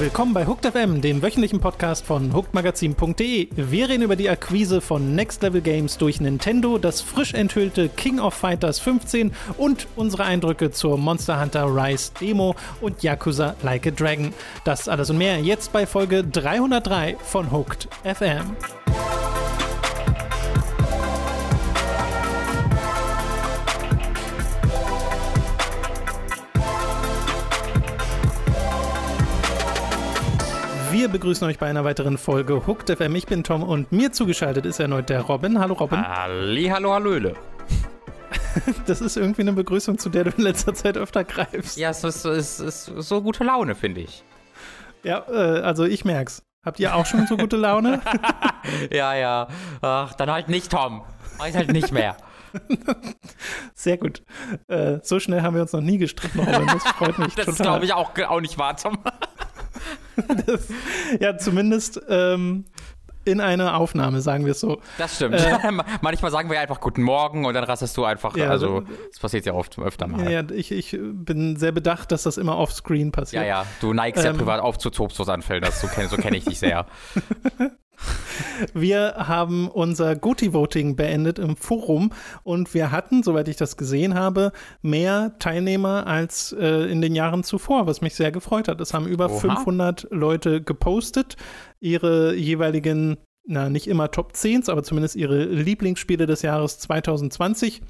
Willkommen bei Hooked FM, dem wöchentlichen Podcast von hookedmagazin.de. Wir reden über die Akquise von Next Level Games durch Nintendo, das frisch enthüllte King of Fighters 15 und unsere Eindrücke zur Monster Hunter Rise Demo und Yakuza Like a Dragon. Das alles und mehr jetzt bei Folge 303 von Hooked FM. Wir begrüßen euch bei einer weiteren Folge Hooked FM. Ich bin Tom und mir zugeschaltet ist erneut der Robin. Hallo Robin. Halli, hallo, hallöle. Das ist irgendwie eine Begrüßung, zu der du in letzter Zeit öfter greifst. Ja, es ist, es ist so gute Laune, finde ich. Ja, äh, also ich merk's. Habt ihr auch schon so gute Laune? ja, ja. Ach, dann halt nicht, Tom. Ich halt nicht mehr. Sehr gut. Äh, so schnell haben wir uns noch nie gestritten, Robin. Das freut mich das total. ist, glaube ich, auch, auch nicht wahr, Tom. Das, ja, zumindest ähm, in einer Aufnahme, sagen wir es so. Das stimmt. Äh, Manchmal sagen wir ja einfach Guten Morgen und dann rastest du einfach. Ja, also, das- das passiert ja oft öfter mal. Ja, ich, ich bin sehr bedacht, dass das immer offscreen passiert. Ja, ja, du neigst ja Ähm. privat auf zu Tobstoßanfällen, das so kenne so kenn ich dich sehr. Wir haben unser Goti-Voting beendet im Forum und wir hatten, soweit ich das gesehen habe, mehr Teilnehmer als äh, in den Jahren zuvor, was mich sehr gefreut hat. Es haben über Oha. 500 Leute gepostet, ihre jeweiligen, na nicht immer Top 10s, aber zumindest ihre Lieblingsspiele des Jahres 2020.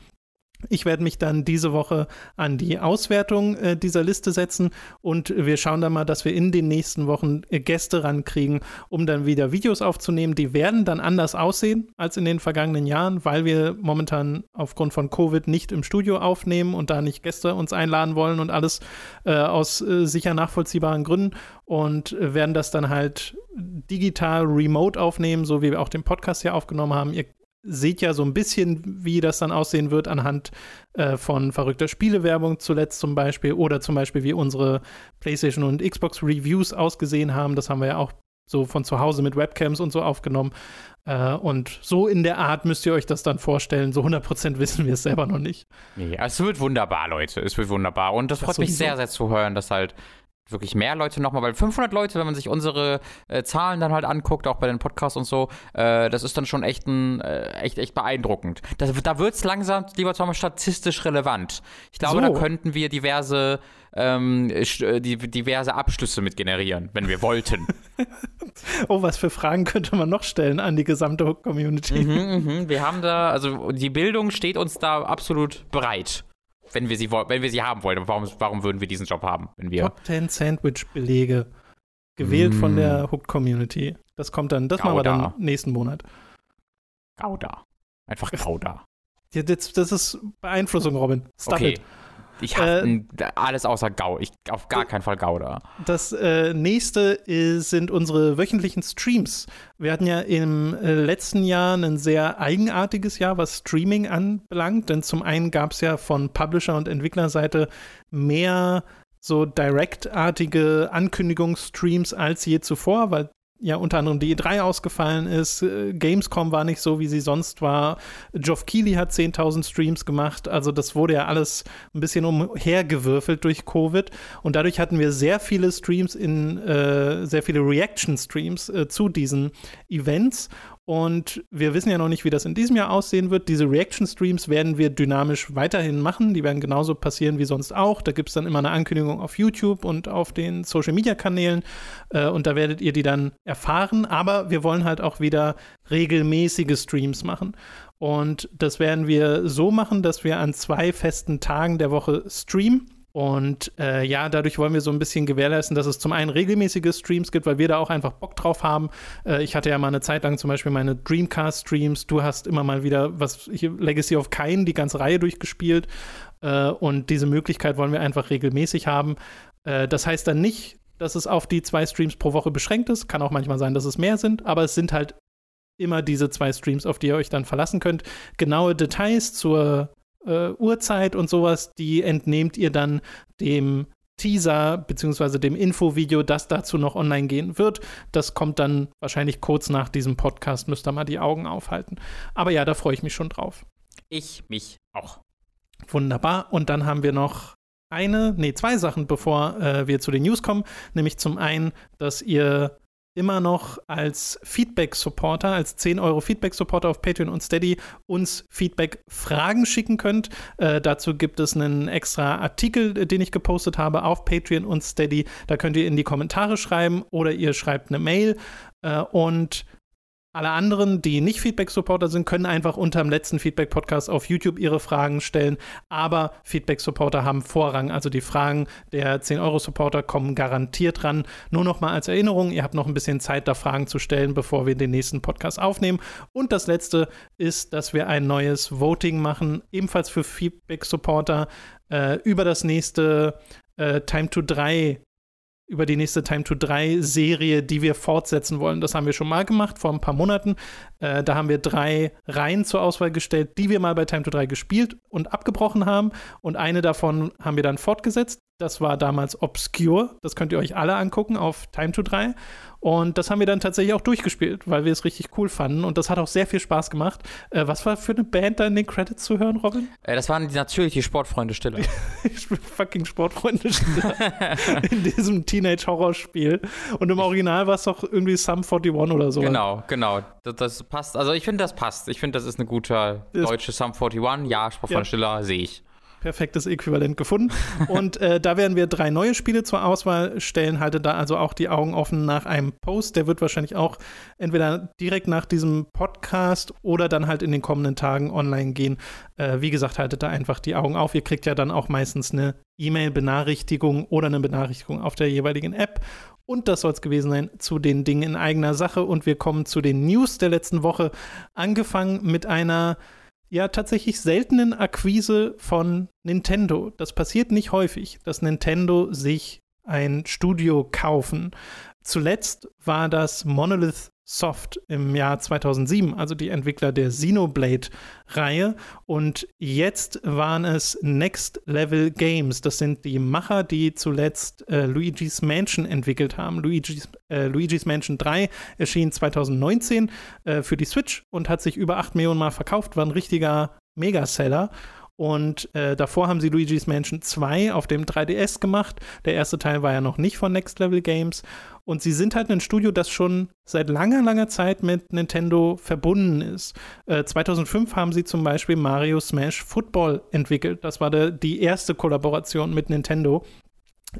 Ich werde mich dann diese Woche an die Auswertung äh, dieser Liste setzen und wir schauen dann mal, dass wir in den nächsten Wochen äh, Gäste rankriegen, um dann wieder Videos aufzunehmen. Die werden dann anders aussehen als in den vergangenen Jahren, weil wir momentan aufgrund von Covid nicht im Studio aufnehmen und da nicht Gäste uns einladen wollen und alles äh, aus äh, sicher nachvollziehbaren Gründen und äh, werden das dann halt digital remote aufnehmen, so wie wir auch den Podcast hier aufgenommen haben. Ihr seht ja so ein bisschen, wie das dann aussehen wird anhand äh, von verrückter Spielewerbung zuletzt zum Beispiel oder zum Beispiel wie unsere PlayStation und Xbox Reviews ausgesehen haben. Das haben wir ja auch so von zu Hause mit Webcams und so aufgenommen. Äh, und so in der Art müsst ihr euch das dann vorstellen. So 100% wissen wir es selber noch nicht. Nee, es wird wunderbar, Leute. Es wird wunderbar. Und das Das freut mich sehr, sehr zu hören, dass halt wirklich mehr Leute nochmal, weil 500 Leute, wenn man sich unsere äh, Zahlen dann halt anguckt, auch bei den Podcasts und so, äh, das ist dann schon echt, ein, äh, echt, echt beeindruckend. Das, da wird es langsam, lieber Thomas, statistisch relevant. Ich glaube, So. da könnten wir diverse, ähm, äh, die, diverse Abschlüsse mit generieren, wenn wir wollten. Oh, was für Fragen könnte man noch stellen an die gesamte Hook-Community? mhm, mhm. Wir haben da, also die Bildung steht uns da absolut bereit. Wenn wir sie, wenn wir sie haben wollen. Warum, warum würden wir diesen Job haben, wenn wir. Top 10 Sandwich-Belege. Gewählt von Mm. der Hook-Community. Das kommt dann, das machen wir dann Gouda. nächsten Monat. Gouda. Einfach Gouda. Das, das ist Beeinflussung, Robin. Stop okay. it. Ich habe Äh, alles außer Gau. Ich auf gar keinen Fall Gouda. Das äh, nächste ist, sind unsere wöchentlichen Streams. Wir hatten ja im äh, letzten Jahr ein sehr eigenartiges Jahr, was Streaming anbelangt, denn zum einen gab es ja von Publisher- und Entwicklerseite mehr so direktartige Ankündigungsstreams als je zuvor, weil ja unter anderem die E3 ausgefallen ist, äh, Gamescom war nicht so, wie sie sonst war, Geoff Keighley hat 10.000 Streams gemacht, also das wurde ja alles ein bisschen umhergewürfelt durch Covid. Und dadurch hatten wir sehr viele Streams in, äh, sehr viele Reaction-Streams äh, zu diesen Events und wir wissen ja noch nicht, wie das in diesem Jahr aussehen wird. Diese Reaction-Streams werden wir dynamisch weiterhin machen. Die werden genauso passieren wie sonst auch. Da gibt es dann immer eine Ankündigung auf YouTube und auf den Social-Media-Kanälen. Äh, und da werdet ihr die dann erfahren. Aber wir wollen halt auch wieder regelmäßige Streams machen. Und das werden wir so machen, dass wir an zwei festen Tagen der Woche streamen. Und äh, ja, dadurch wollen wir so ein bisschen gewährleisten, dass es zum einen regelmäßige Streams gibt, weil wir da auch einfach Bock drauf haben. Äh, ich hatte ja mal eine Zeit lang zum Beispiel meine Dreamcast-Streams. Du hast immer mal wieder was hier Legacy of Kain, die ganze Reihe durchgespielt. Äh, und diese Möglichkeit wollen wir einfach regelmäßig haben. Äh, das heißt dann nicht, dass es auf die zwei Streams pro Woche beschränkt ist. Kann auch manchmal sein, dass es mehr sind, aber es sind halt immer diese zwei Streams, auf die ihr euch dann verlassen könnt. Genaue Details zur äh, Uhrzeit und sowas, die entnehmt ihr dann dem Teaser beziehungsweise dem Infovideo, das dazu noch online gehen wird. Das kommt dann wahrscheinlich kurz nach diesem Podcast, müsst ihr mal die Augen aufhalten. Aber ja, da freue ich mich schon drauf. Ich mich auch. Wunderbar. Und dann haben wir noch eine, nee, zwei Sachen, bevor äh, wir zu den News kommen. Nämlich zum einen, dass ihr immer noch als Feedback-Supporter, als 10 Euro Feedback-Supporter auf Patreon und Steady uns Feedback-Fragen schicken könnt. Äh, dazu gibt es einen extra Artikel, äh, den ich gepostet habe auf Patreon und Steady. Da könnt ihr in die Kommentare schreiben oder ihr schreibt eine Mail. Äh, und alle anderen, die nicht Feedback-Supporter sind, können einfach unter dem letzten Feedback-Podcast auf YouTube ihre Fragen stellen. Aber Feedback-Supporter haben Vorrang. Also die Fragen der 10-Euro-Supporter kommen garantiert ran. Nur noch mal als Erinnerung, ihr habt noch ein bisschen Zeit, da Fragen zu stellen, bevor wir den nächsten Podcast aufnehmen. Und das letzte ist, dass wir ein neues Voting machen, ebenfalls für Feedback-Supporter, äh, über das nächste äh, Time to 3 über die nächste Time to 3 Serie, die wir fortsetzen wollen. Das haben wir schon mal gemacht vor ein paar Monaten. Äh, da haben wir drei Reihen zur Auswahl gestellt, die wir mal bei Time to 3 gespielt und abgebrochen haben. Und eine davon haben wir dann fortgesetzt. Das war damals Obscure. Das könnt ihr euch alle angucken auf Time to 3. Und das haben wir dann tatsächlich auch durchgespielt, weil wir es richtig cool fanden. Und das hat auch sehr viel Spaß gemacht. Äh, was war für eine Band da in den Credits zu hören, Robin? Äh, das waren die, natürlich die Sportfreunde Stiller. fucking Sportfreunde Stiller. in diesem Teenage-Horror-Spiel. Und im Original war es doch irgendwie Sum 41 oder so. Genau, genau. Das, das passt. Also ich finde, das passt. Ich finde, das ist eine gute deutsche Sum 41. Ja, Sportfreunde ja. Stiller sehe ich perfektes Äquivalent gefunden. Und äh, da werden wir drei neue Spiele zur Auswahl stellen. Haltet da also auch die Augen offen nach einem Post. Der wird wahrscheinlich auch entweder direkt nach diesem Podcast oder dann halt in den kommenden Tagen online gehen. Äh, wie gesagt, haltet da einfach die Augen auf. Ihr kriegt ja dann auch meistens eine E-Mail-Benachrichtigung oder eine Benachrichtigung auf der jeweiligen App. Und das soll es gewesen sein zu den Dingen in eigener Sache. Und wir kommen zu den News der letzten Woche. Angefangen mit einer ja tatsächlich seltenen Akquise von Nintendo. Das passiert nicht häufig, dass Nintendo sich ein Studio kaufen. Zuletzt war das Monolith Soft im Jahr 2007, also die Entwickler der Xenoblade-Reihe. Und jetzt waren es Next Level Games. Das sind die Macher, die zuletzt äh, Luigi's Mansion entwickelt haben. Luigi's, äh, Luigi's Mansion 3 erschien 2019 äh, für die Switch und hat sich über 8 Millionen Mal verkauft, war ein richtiger Megaseller. Und äh, davor haben sie Luigi's Mansion 2 auf dem 3DS gemacht. Der erste Teil war ja noch nicht von Next Level Games. Und sie sind halt ein Studio, das schon seit langer, langer Zeit mit Nintendo verbunden ist. Äh, 2005 haben sie zum Beispiel Mario Smash Football entwickelt. Das war der, die erste Kollaboration mit Nintendo.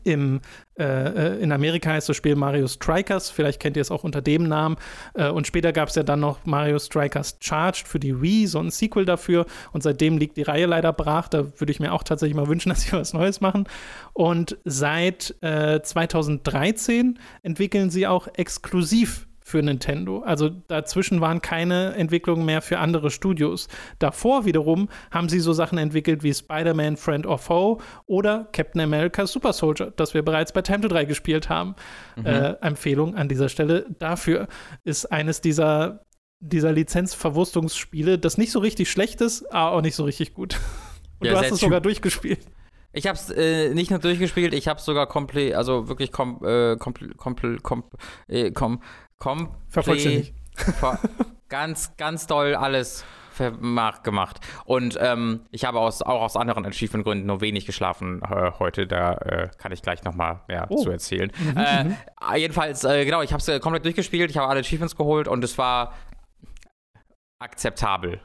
Im, äh, äh, in Amerika heißt das Spiel Mario Strikers, vielleicht kennt ihr es auch unter dem Namen. Äh, und später gab es ja dann noch Mario Strikers Charged für die Wii, so ein Sequel dafür. Und seitdem liegt die Reihe leider brach. Da würde ich mir auch tatsächlich mal wünschen, dass sie was Neues machen. Und seit äh, 2013 entwickeln sie auch exklusiv für Nintendo. Also dazwischen waren keine Entwicklungen mehr für andere Studios. Davor wiederum haben sie so Sachen entwickelt wie Spider-Man Friend or Foe oder Captain America Super Soldier, das wir bereits bei Time to 3 gespielt haben. Mhm. Äh, Empfehlung an dieser Stelle dafür ist eines dieser dieser Lizenzverwurstungsspiele, das nicht so richtig schlecht ist, aber auch nicht so richtig gut. Und ja, du hast es sogar durchgespielt. Ich habe es äh, nicht nur durchgespielt, ich habe es sogar komplett, also wirklich kom, äh, komplett, komplett, kom, äh, kom, komplett ganz, ganz doll alles gemacht. Und ähm, ich habe aus, auch aus anderen Achievement-Gründen nur wenig geschlafen äh, heute. Da äh, kann ich gleich nochmal mehr oh. zu erzählen. Mhm, äh, mhm. jedenfalls, äh, genau, ich habe es äh, komplett durchgespielt. Ich habe alle Achievements geholt und es war akzeptabel.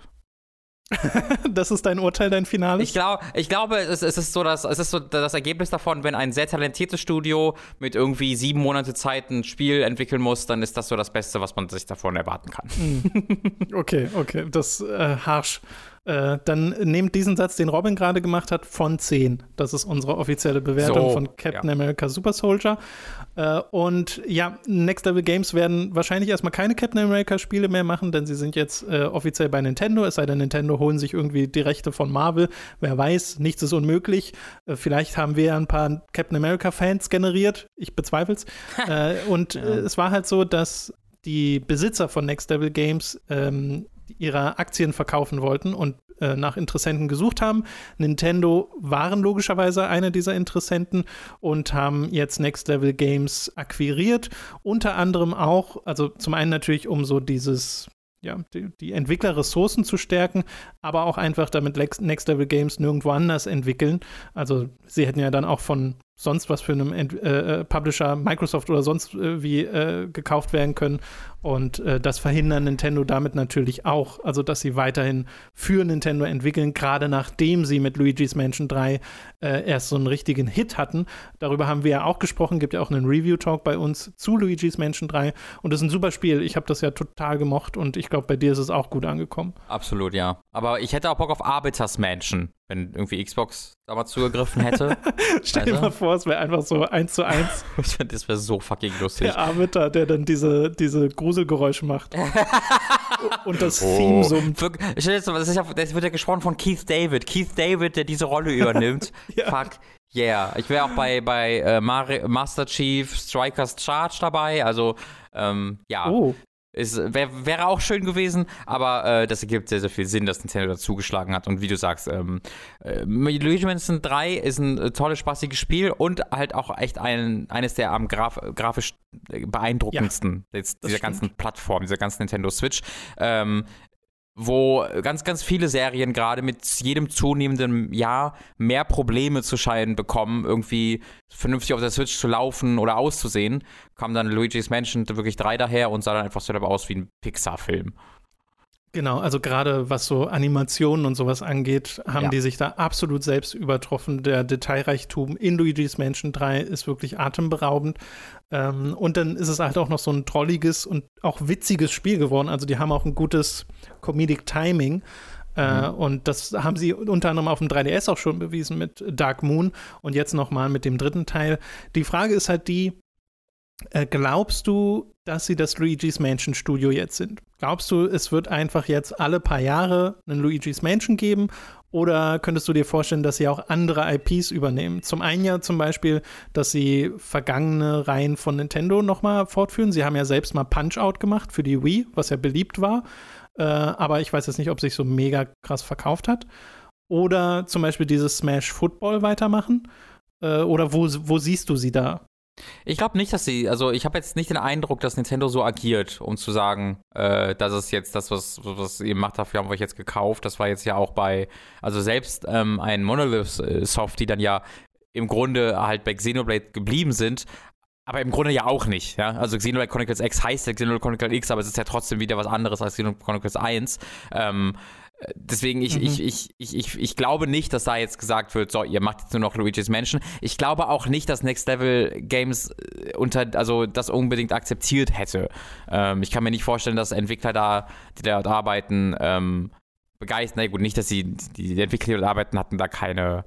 das ist dein Urteil, dein Finale? Ich, glaub, ich glaube, es, es, ist so das, es ist so das Ergebnis davon, wenn ein sehr talentiertes Studio mit irgendwie sieben Monate Zeit ein Spiel entwickeln muss, dann ist das so das Beste, was man sich davon erwarten kann. Hm. okay, okay, das äh, harsch. Äh, dann nehmt diesen Satz, den Robin gerade gemacht hat, von 10. Das ist unsere offizielle Bewertung so, von Captain ja. America Super Soldier. Äh, und ja, Next Level Games werden wahrscheinlich erstmal keine Captain America Spiele mehr machen, denn sie sind jetzt äh, offiziell bei Nintendo. Es sei denn, Nintendo holen sich irgendwie die Rechte von Marvel. Wer weiß, nichts ist unmöglich. Äh, vielleicht haben wir ja ein paar Captain America Fans generiert. Ich bezweifle es. Äh, und ja. es war halt so, dass die Besitzer von Next Level Games ähm, ihre Aktien verkaufen wollten und äh, nach Interessenten gesucht haben. Nintendo waren logischerweise einer dieser Interessenten und haben jetzt Next Level Games akquiriert. Unter anderem auch, also zum einen natürlich, um so dieses ja, die, die Entwicklerressourcen zu stärken, aber auch einfach damit Next Level Games nirgendwo anders entwickeln. Also sie hätten ja dann auch von sonst was für einem Ent äh, äh, Publisher, Microsoft oder sonst äh, wie äh, gekauft werden können. Und äh, das verhindern Nintendo damit natürlich auch. Also, dass sie weiterhin für Nintendo entwickeln, gerade nachdem sie mit Luigi's Mansion 3 äh, erst so einen richtigen Hit hatten. Darüber haben wir ja auch gesprochen, gibt ja auch einen Review-Talk bei uns zu Luigi's Mansion 3. Und das ist ein super Spiel. Ich habe das ja total gemocht und ich glaube, bei dir ist es auch gut angekommen. Absolut, ja. Aber ich hätte auch Bock auf Arbiters Mansion wenn irgendwie Xbox damals zugegriffen hätte. Stell dir mal vor, es wäre einfach so eins zu eins. das wäre so fucking lustig. Der Arbeiter, der dann diese, diese Gruselgeräusche macht. und das oh. Theme summt. Das, das wird ja gesprochen von Keith David. Keith David, der diese Rolle übernimmt. ja. Fuck. Yeah. Ich wäre auch bei, bei äh, Master Chief Strikers Charge dabei. Also, ähm, ja. Oh. Es wär, wäre auch schön gewesen, aber äh, das ergibt sehr, sehr viel Sinn, dass Nintendo da zugeschlagen hat. Und wie du sagst, ähm, äh, Luigi Mansion 3 ist ein äh, tolles, spaßiges Spiel und halt auch echt ein, eines der am graf, grafisch beeindruckendsten ja, dieser stimmt. ganzen Plattform, dieser ganzen Nintendo Switch. Ähm, wo ganz, ganz viele Serien gerade mit jedem zunehmenden Jahr mehr Probleme zu scheinen bekommen, irgendwie vernünftig auf der Switch zu laufen oder auszusehen, kam dann Luigi's Mansion wirklich drei daher und sah dann einfach so aus wie ein Pixar-Film. Genau, also gerade was so Animationen und sowas angeht, haben ja. die sich da absolut selbst übertroffen. Der Detailreichtum in Luigi's Mansion 3 ist wirklich atemberaubend. Ähm, und dann ist es halt auch noch so ein trolliges und auch witziges Spiel geworden. Also die haben auch ein gutes Comedic Timing. Äh, mhm. und das haben sie unter anderem auf dem 3DS auch schon bewiesen mit Dark Moon und jetzt nochmal mit dem dritten Teil. Die Frage ist halt die, äh, glaubst du, dass sie das Luigi's Mansion Studio jetzt sind? Glaubst du, es wird einfach jetzt alle paar Jahre einen Luigi's Mansion geben? Oder könntest du dir vorstellen, dass sie auch andere IPs übernehmen? Zum einen ja zum Beispiel, dass sie vergangene Reihen von Nintendo nochmal fortführen. Sie haben ja selbst mal Punch-Out gemacht für die Wii, was ja beliebt war. Äh, aber ich weiß jetzt nicht, ob sich so mega krass verkauft hat. Oder zum Beispiel dieses Smash Football weitermachen. Äh, oder wo, wo siehst du sie da? Ich glaube nicht, dass sie, also ich habe jetzt nicht den Eindruck, dass Nintendo so agiert, um zu sagen, äh, das ist jetzt das, was, was ihr macht, dafür haben wir euch jetzt gekauft. Das war jetzt ja auch bei, also selbst ähm, ein Monolith Soft, die dann ja im Grunde halt bei Xenoblade geblieben sind, aber im Grunde ja auch nicht, ja. Also Xenoblade Chronicles X heißt ja Xenoblade Chronicles X, aber es ist ja trotzdem wieder was anderes als Xenoblade Chronicles 1. Ähm, Deswegen, ich, mhm. ich, ich, ich, ich, ich glaube nicht, dass da jetzt gesagt wird, so, ihr macht jetzt nur noch Luigi's Mansion. Ich glaube auch nicht, dass Next Level Games äh, unter, also das unbedingt akzeptiert hätte. Ähm, ich kann mir nicht vorstellen, dass Entwickler da, die dort arbeiten, ähm, begeistert. Na gut, nicht, dass sie, die Entwickler, die dort arbeiten, hatten da keine,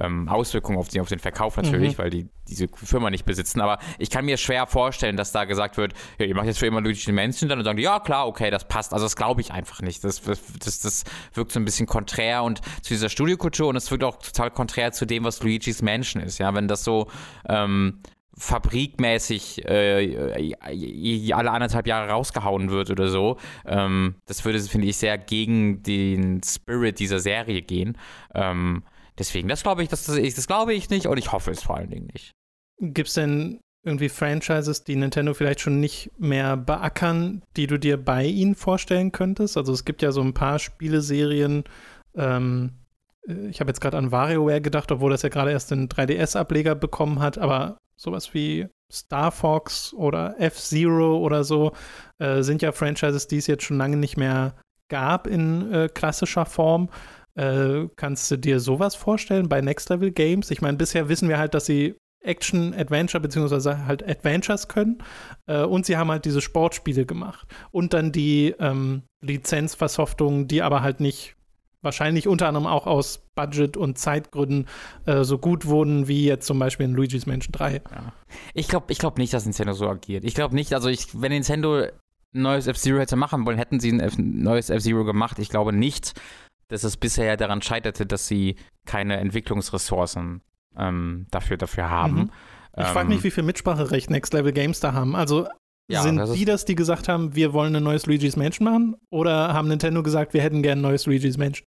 ähm, Auswirkungen auf, die, auf den Verkauf natürlich, mhm. weil die diese Firma nicht besitzen. Aber ich kann mir schwer vorstellen, dass da gesagt wird, ja, ihr macht jetzt für immer Luigi Mansion, dann sagen die, ja klar, okay, das passt. Also das glaube ich einfach nicht. Das, das, das wirkt so ein bisschen konträr und zu dieser Studiokultur und es wirkt auch total konträr zu dem, was Luigi's Mansion ist. Ja, wenn das so ähm, fabrikmäßig äh, alle anderthalb Jahre rausgehauen wird oder so. Ähm, das würde, finde ich, sehr gegen den Spirit dieser Serie gehen. Ähm, Deswegen, das glaube ich, das, das, das glaube ich nicht und ich hoffe es vor allen Dingen nicht. Gibt es denn irgendwie Franchises, die Nintendo vielleicht schon nicht mehr beackern, die du dir bei ihnen vorstellen könntest? Also es gibt ja so ein paar Spieleserien, ähm, äh, ich habe jetzt gerade an WarioWare gedacht, obwohl das ja gerade erst den 3DS-Ableger bekommen hat, aber sowas wie Star Fox oder F-Zero oder so äh, sind ja Franchises, die es jetzt schon lange nicht mehr gab in äh, klassischer Form. Äh, kannst du dir sowas vorstellen bei Next Level Games? Ich meine, bisher wissen wir halt, dass sie Action, Adventure beziehungsweise halt Adventures können. Äh, und sie haben halt diese Sportspiele gemacht. Und dann die ähm, Lizenzversoftung, die aber halt nicht wahrscheinlich unter anderem auch aus Budget- und Zeitgründen äh, so gut wurden wie jetzt zum Beispiel in Luigi's Mansion 3. Ja. Ich glaube ich glaub nicht, dass Nintendo so agiert. Ich glaube nicht, also ich, wenn Nintendo ein neues F-Zero hätte machen wollen, hätten sie ein F neues F-Zero gemacht. Ich glaube nicht, dass es bisher ja daran scheiterte, dass sie keine Entwicklungsressourcen ähm, dafür, dafür haben. Mhm. Ich ähm, frage mich, wie viel Mitspracherecht Next Level Games da haben. Also ja, sind das die das, die gesagt haben, wir wollen ein neues Luigi's Mansion machen? Oder haben Nintendo gesagt, wir hätten gern ein neues Luigi's Mansion?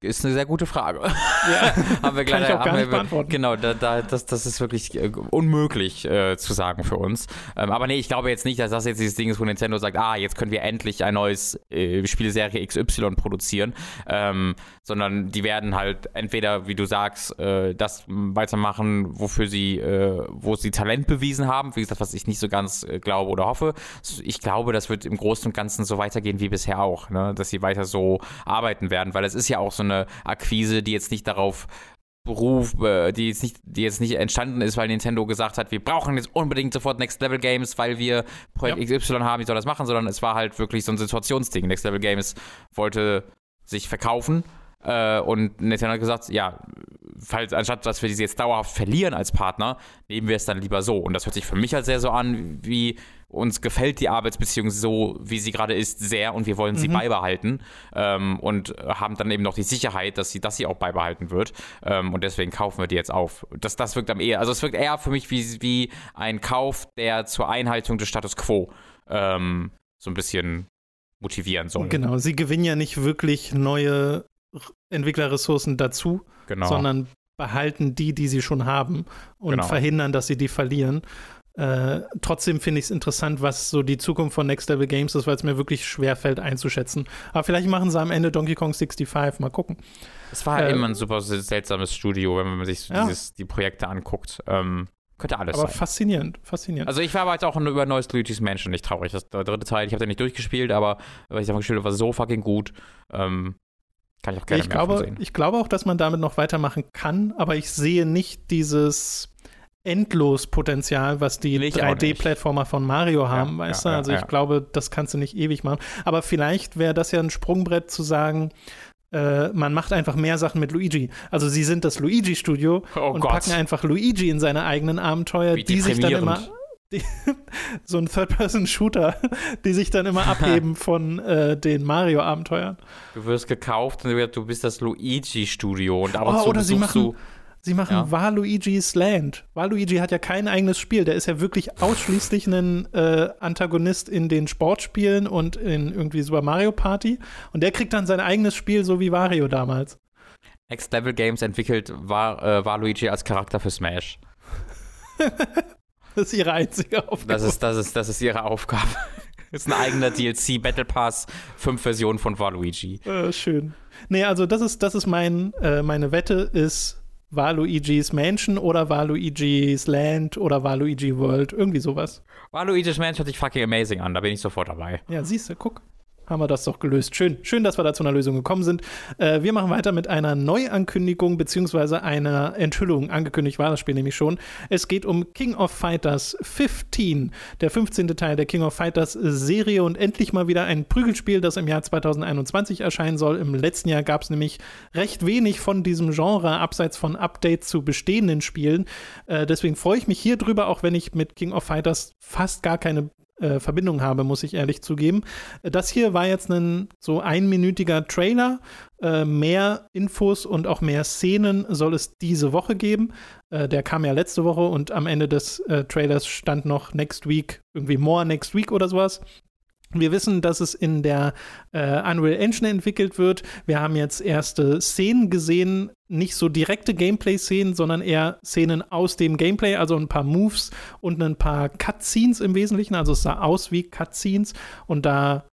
Ist eine sehr gute Frage. Ja. haben wir gleich, ich auch gar haben nicht wir, beantworten. Genau, da, da, das, das ist wirklich äh, unmöglich äh, zu sagen für uns. Ähm, aber nee, ich glaube jetzt nicht, dass das jetzt dieses Ding ist, wo Nintendo sagt, ah, jetzt können wir endlich ein neues äh, Spielserie XY produzieren, ähm, sondern die werden halt entweder, wie du sagst, äh, das weitermachen, wofür sie, äh, wo sie Talent bewiesen haben, wie gesagt, was ich nicht so ganz glaube oder hoffe. Ich glaube, das wird im Großen und Ganzen so weitergehen wie bisher auch, ne? dass sie weiter so arbeiten werden, weil es ist ja auch so eine Akquise, die jetzt nicht darauf Beruf, äh, die jetzt, nicht, die jetzt nicht entstanden ist, weil Nintendo gesagt hat, wir brauchen jetzt unbedingt sofort Next Level Games, weil wir Projekt Ja. XY haben, die soll das machen, sondern es war halt wirklich so ein Situationsding. Next Level Games wollte sich verkaufen äh, und Nintendo hat gesagt, ja, falls, anstatt dass wir diese jetzt dauerhaft verlieren als Partner, nehmen wir es dann lieber so. Und das hört sich für mich halt sehr so an, wie uns gefällt die Arbeitsbeziehung so, wie sie gerade ist, sehr und wir wollen sie beibehalten ähm, und haben dann eben noch die Sicherheit, dass sie, dass sie auch beibehalten wird. Ähm, und deswegen kaufen wir die jetzt auf. Das, das wirkt am eher, also es wirkt eher für mich wie, wie ein Kauf, der zur Einhaltung des Status quo ähm, so ein bisschen motivieren soll. Genau, sie gewinnen ja nicht wirklich neue Entwicklerressourcen dazu, Genau. sondern behalten die, die sie schon haben und Genau. verhindern, dass sie die verlieren. Äh, trotzdem finde ich es interessant, was so die Zukunft von Next Level Games ist, weil es mir wirklich schwer fällt einzuschätzen. Aber vielleicht machen sie am Ende Donkey Kong 65, mal gucken. Es war Äh, immer ein super seltsames Studio, wenn man sich so Ja. dieses, die Projekte anguckt. Ähm, könnte alles Aber sein. faszinierend, faszinierend. Also ich war aber jetzt auch über neues Luigi's Mansion nicht traurig. Das der dritte Teil, ich habe den nicht durchgespielt, aber weil ich davon gespielt habe, war so fucking gut. Ähm, kann ich auch gerne ich, glaube, sehen. ich glaube auch, dass man damit noch weitermachen kann, aber ich sehe nicht dieses Endlospotenzial, was die Nee, ich auch nicht. 3D-Plattformer von Mario haben, Ja, weißt ja, du? Also ja, ich glaube, das kannst du nicht ewig machen. Aber vielleicht wäre das ja ein Sprungbrett zu sagen, äh, man macht einfach mehr Sachen mit Luigi. Also sie sind das Luigi-Studio Oh und Gott. packen einfach Luigi in seine eigenen Abenteuer, Wie die sich dann immer die, so ein Third-Person-Shooter, die sich dann immer abheben von äh, den Mario-Abenteuern. Du wirst gekauft und du bist das Luigi-Studio und ab und Oh, zu oder sie machen- du. Sie machen Ja. Waluigi's Land. Waluigi hat ja kein eigenes Spiel. Der ist ja wirklich ausschließlich ein äh, Antagonist in den Sportspielen und in irgendwie Super Mario Party. Und der kriegt dann sein eigenes Spiel, so wie Wario damals. Next Level Games entwickelt war, äh, war Luigi als Charakter für Smash. Das ist ihre einzige Aufgabe. Das ist, das ist, das ist ihre Aufgabe. Das ist ein eigener DLC, Battle Pass, fünf Versionen von Waluigi. äh, schön. Nee, also das ist, das ist mein, äh, meine Wette ist Waluigi's Mansion oder Waluigi's Land oder Waluigi World. Irgendwie sowas. Waluigi's Mansion hört sich fucking amazing an, da bin ich sofort dabei. Ja, siehst du, guck. Haben wir das doch gelöst. Schön, schön, dass wir da zu einer Lösung gekommen sind. Äh, wir machen weiter mit einer Neuankündigung beziehungsweise einer Enthüllung. Angekündigt war das Spiel nämlich schon. Es geht um King of Fighters 15, der 15. Teil der King of Fighters Serie und endlich mal wieder ein Prügelspiel, das im Jahr 2021 erscheinen soll. Im letzten Jahr gab es nämlich recht wenig von diesem Genre, abseits von Updates zu bestehenden Spielen. Äh, deswegen freue ich mich hier drüber, auch wenn ich mit King of Fighters fast gar keine äh, Verbindung habe, muss ich ehrlich zugeben. Äh, Das hier war jetzt ein so einminütiger Trailer. Äh, mehr Infos und auch mehr Szenen soll es diese Woche geben. Äh, der kam ja letzte Woche und am Ende des äh, Trailers stand noch Next Week, irgendwie More Next Week oder sowas. Wir wissen, dass es in der äh, Unreal Engine entwickelt wird. Wir haben jetzt erste Szenen gesehen, nicht so direkte Gameplay-Szenen, sondern eher Szenen aus dem Gameplay, also ein paar Moves und ein paar Cutscenes im Wesentlichen. Also es sah aus wie Cutscenes und da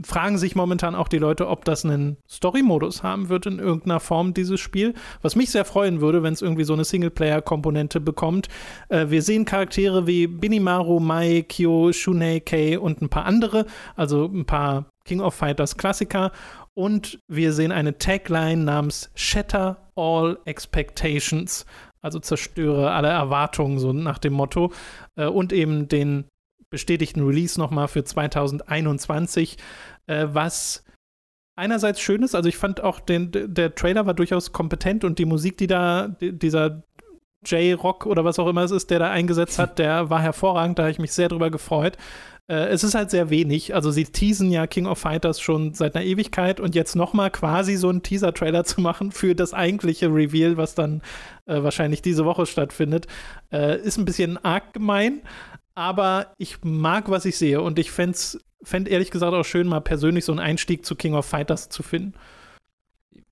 fragen sich momentan auch die Leute, ob das einen Story-Modus haben wird in irgendeiner Form, dieses Spiel. Was mich sehr freuen würde, wenn es irgendwie so eine Singleplayer-Komponente bekommt. Äh, wir sehen Charaktere wie Binimaru, Mai, Kyo, Shunei, Kei und ein paar andere, also ein paar King of Fighters Klassiker. Und wir sehen eine Tagline namens Shatter All Expectations. Also zerstöre alle Erwartungen, so nach dem Motto. Äh, und eben den bestätigten Release nochmal für 2021, äh, was einerseits schön ist, also ich fand auch den, der Trailer war durchaus kompetent und die Musik, die da, die, dieser J-Rock oder was auch immer es ist, der da eingesetzt hat, der war hervorragend, da habe ich mich sehr drüber gefreut. Äh, es ist halt sehr wenig, also sie teasen ja King of Fighters schon seit einer Ewigkeit und jetzt nochmal quasi so einen Teaser-Trailer zu machen für das eigentliche Reveal, was dann äh, wahrscheinlich diese Woche stattfindet, äh, ist ein bisschen arg gemein aber ich mag, was ich sehe und ich fände fänd ehrlich gesagt auch schön, mal persönlich so einen Einstieg zu King of Fighters zu finden.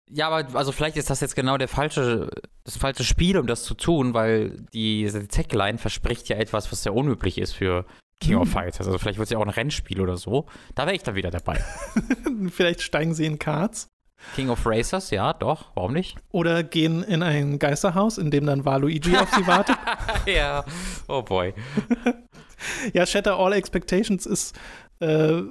Ja, aber also vielleicht ist das jetzt genau der falsche, das falsche Spiel, um das zu tun, weil diese Tagline verspricht ja etwas, was sehr unüblich ist für King of Fighters. Also vielleicht wird es ja auch ein Rennspiel oder so. Da wäre ich dann wieder dabei. Vielleicht steigen sie in Karts. King of Racers, ja, doch, warum nicht? Oder gehen in ein Geisterhaus, in dem dann Waluigi auf sie wartet. ja, oh boy. ja, Shatter All Expectations ist äh,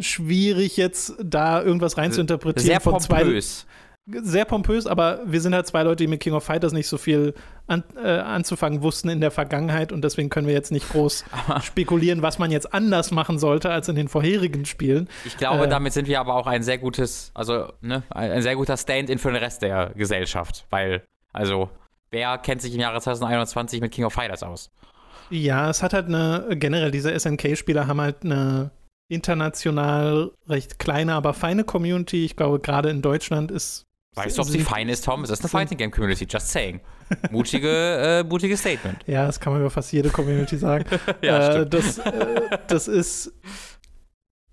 schwierig jetzt da irgendwas reinzuinterpretieren. Sehr pompös. Sehr pompös, aber wir sind halt zwei Leute, die mit King of Fighters nicht so viel an, äh, anzufangen wussten in der Vergangenheit und deswegen können wir jetzt nicht groß spekulieren, was man jetzt anders machen sollte als in den vorherigen Spielen. Ich glaube, äh, damit sind wir aber auch ein sehr gutes, also ne, ein sehr guter Stand-in für den Rest der Gesellschaft, weil, also, wer kennt sich im Jahre 2021 mit King of Fighters aus? Ja, es hat halt eine, generell diese SNK-Spieler haben halt eine international recht kleine, aber feine Community. Ich glaube, gerade in Deutschland ist. Weißt du, ob sie fein ist, Tom? Es ist eine Fighting Game Community, just saying. Mutige, äh, mutiges Statement. Ja, das kann man über fast jede Community sagen. ja, äh, das, äh, das ist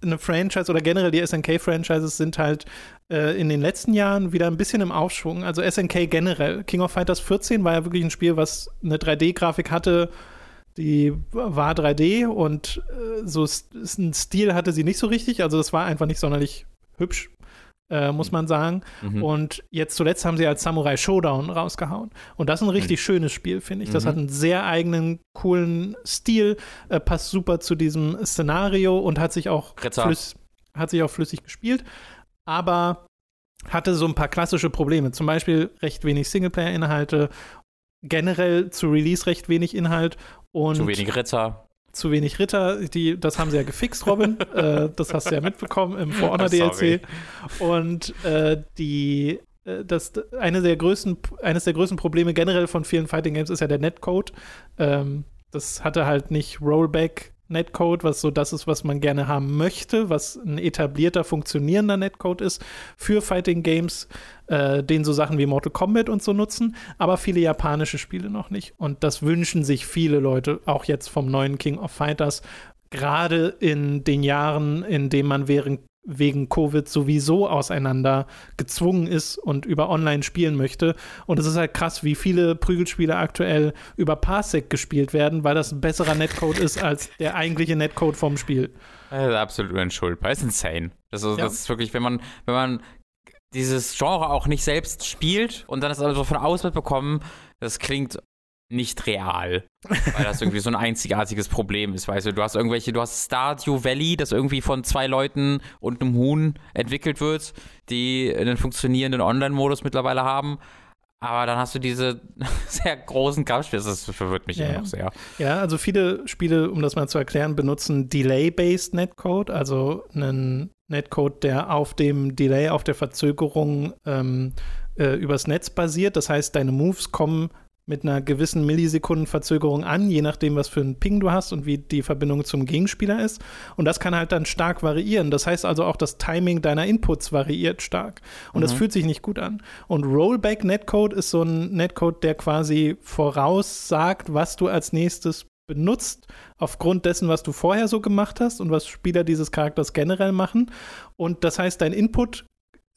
eine Franchise oder generell die SNK-Franchises sind halt äh, in den letzten Jahren wieder ein bisschen im Aufschwung. Also SNK generell. King of Fighters 14 war ja wirklich ein Spiel, was eine 3D-Grafik hatte, die war 3D und äh, so ein Stil hatte sie nicht so richtig. Also das war einfach nicht sonderlich hübsch, äh, muss man sagen. Mhm. Und jetzt zuletzt haben sie als Samurai Showdown rausgehauen. Und das ist ein richtig mhm. schönes Spiel, finde ich. Das mhm. hat einen sehr eigenen, coolen Stil, äh, passt super zu diesem Szenario und hat sich auch, hat sich auch flüssig gespielt. Aber hatte so ein paar klassische Probleme. Zum Beispiel recht wenig Singleplayer-Inhalte generell zu Release recht wenig Inhalt und zu wenig Ritter. Zu wenig Ritter, die, das haben sie ja gefixt, Robin. äh, das hast du ja mitbekommen im For Honor DLC. Und äh, die, äh, das, eine der größten, eines der größten Probleme generell von vielen Fighting Games ist ja der Netcode. Ähm, das hatte halt nicht Rollback Netcode, was so das ist, was man gerne haben möchte, was ein etablierter, funktionierender Netcode ist für Fighting Games, äh, den so Sachen wie Mortal Kombat und so nutzen, aber viele japanische Spiele noch nicht. Und das wünschen sich viele Leute, auch jetzt vom neuen King of Fighters, gerade in den Jahren, in denen man während wegen Covid sowieso auseinander gezwungen ist und über online spielen möchte. Und es ist halt krass, wie viele Prügelspiele aktuell über Parsec gespielt werden, weil das ein besserer Netcode ist als der eigentliche Netcode vom Spiel. Das ist absolut unschuldbar. Das ist insane. Das ist, ja. das ist wirklich, wenn man, wenn man dieses Genre auch nicht selbst spielt und dann das also von außen mitbekommen, das klingt nicht real. Weil das irgendwie so ein einzigartiges Problem ist, weißt du. Du hast irgendwelche, du hast Stardew Valley, das irgendwie von zwei Leuten und einem Huhn entwickelt wird, die einen funktionierenden Online-Modus mittlerweile haben. Aber dann hast du diese sehr großen Kampfspiele, das verwirrt mich ja, immer noch sehr. Ja, also viele Spiele, um das mal zu erklären, benutzen Delay-Based Netcode, also einen Netcode, der auf dem Delay, auf der Verzögerung ähm, äh, übers Netz basiert. Das heißt, deine Moves kommen mit einer gewissen Millisekundenverzögerung an, je nachdem, was für einen Ping du hast und wie die Verbindung zum Gegenspieler ist. Und das kann halt dann stark variieren. Das heißt also auch, das Timing deiner Inputs variiert stark. Und mhm. das fühlt sich nicht gut an. Und Rollback Netcode ist so ein Netcode, der quasi voraussagt, was du als nächstes benutzt, aufgrund dessen, was du vorher so gemacht hast und was Spieler dieses Charakters generell machen. Und das heißt, dein Input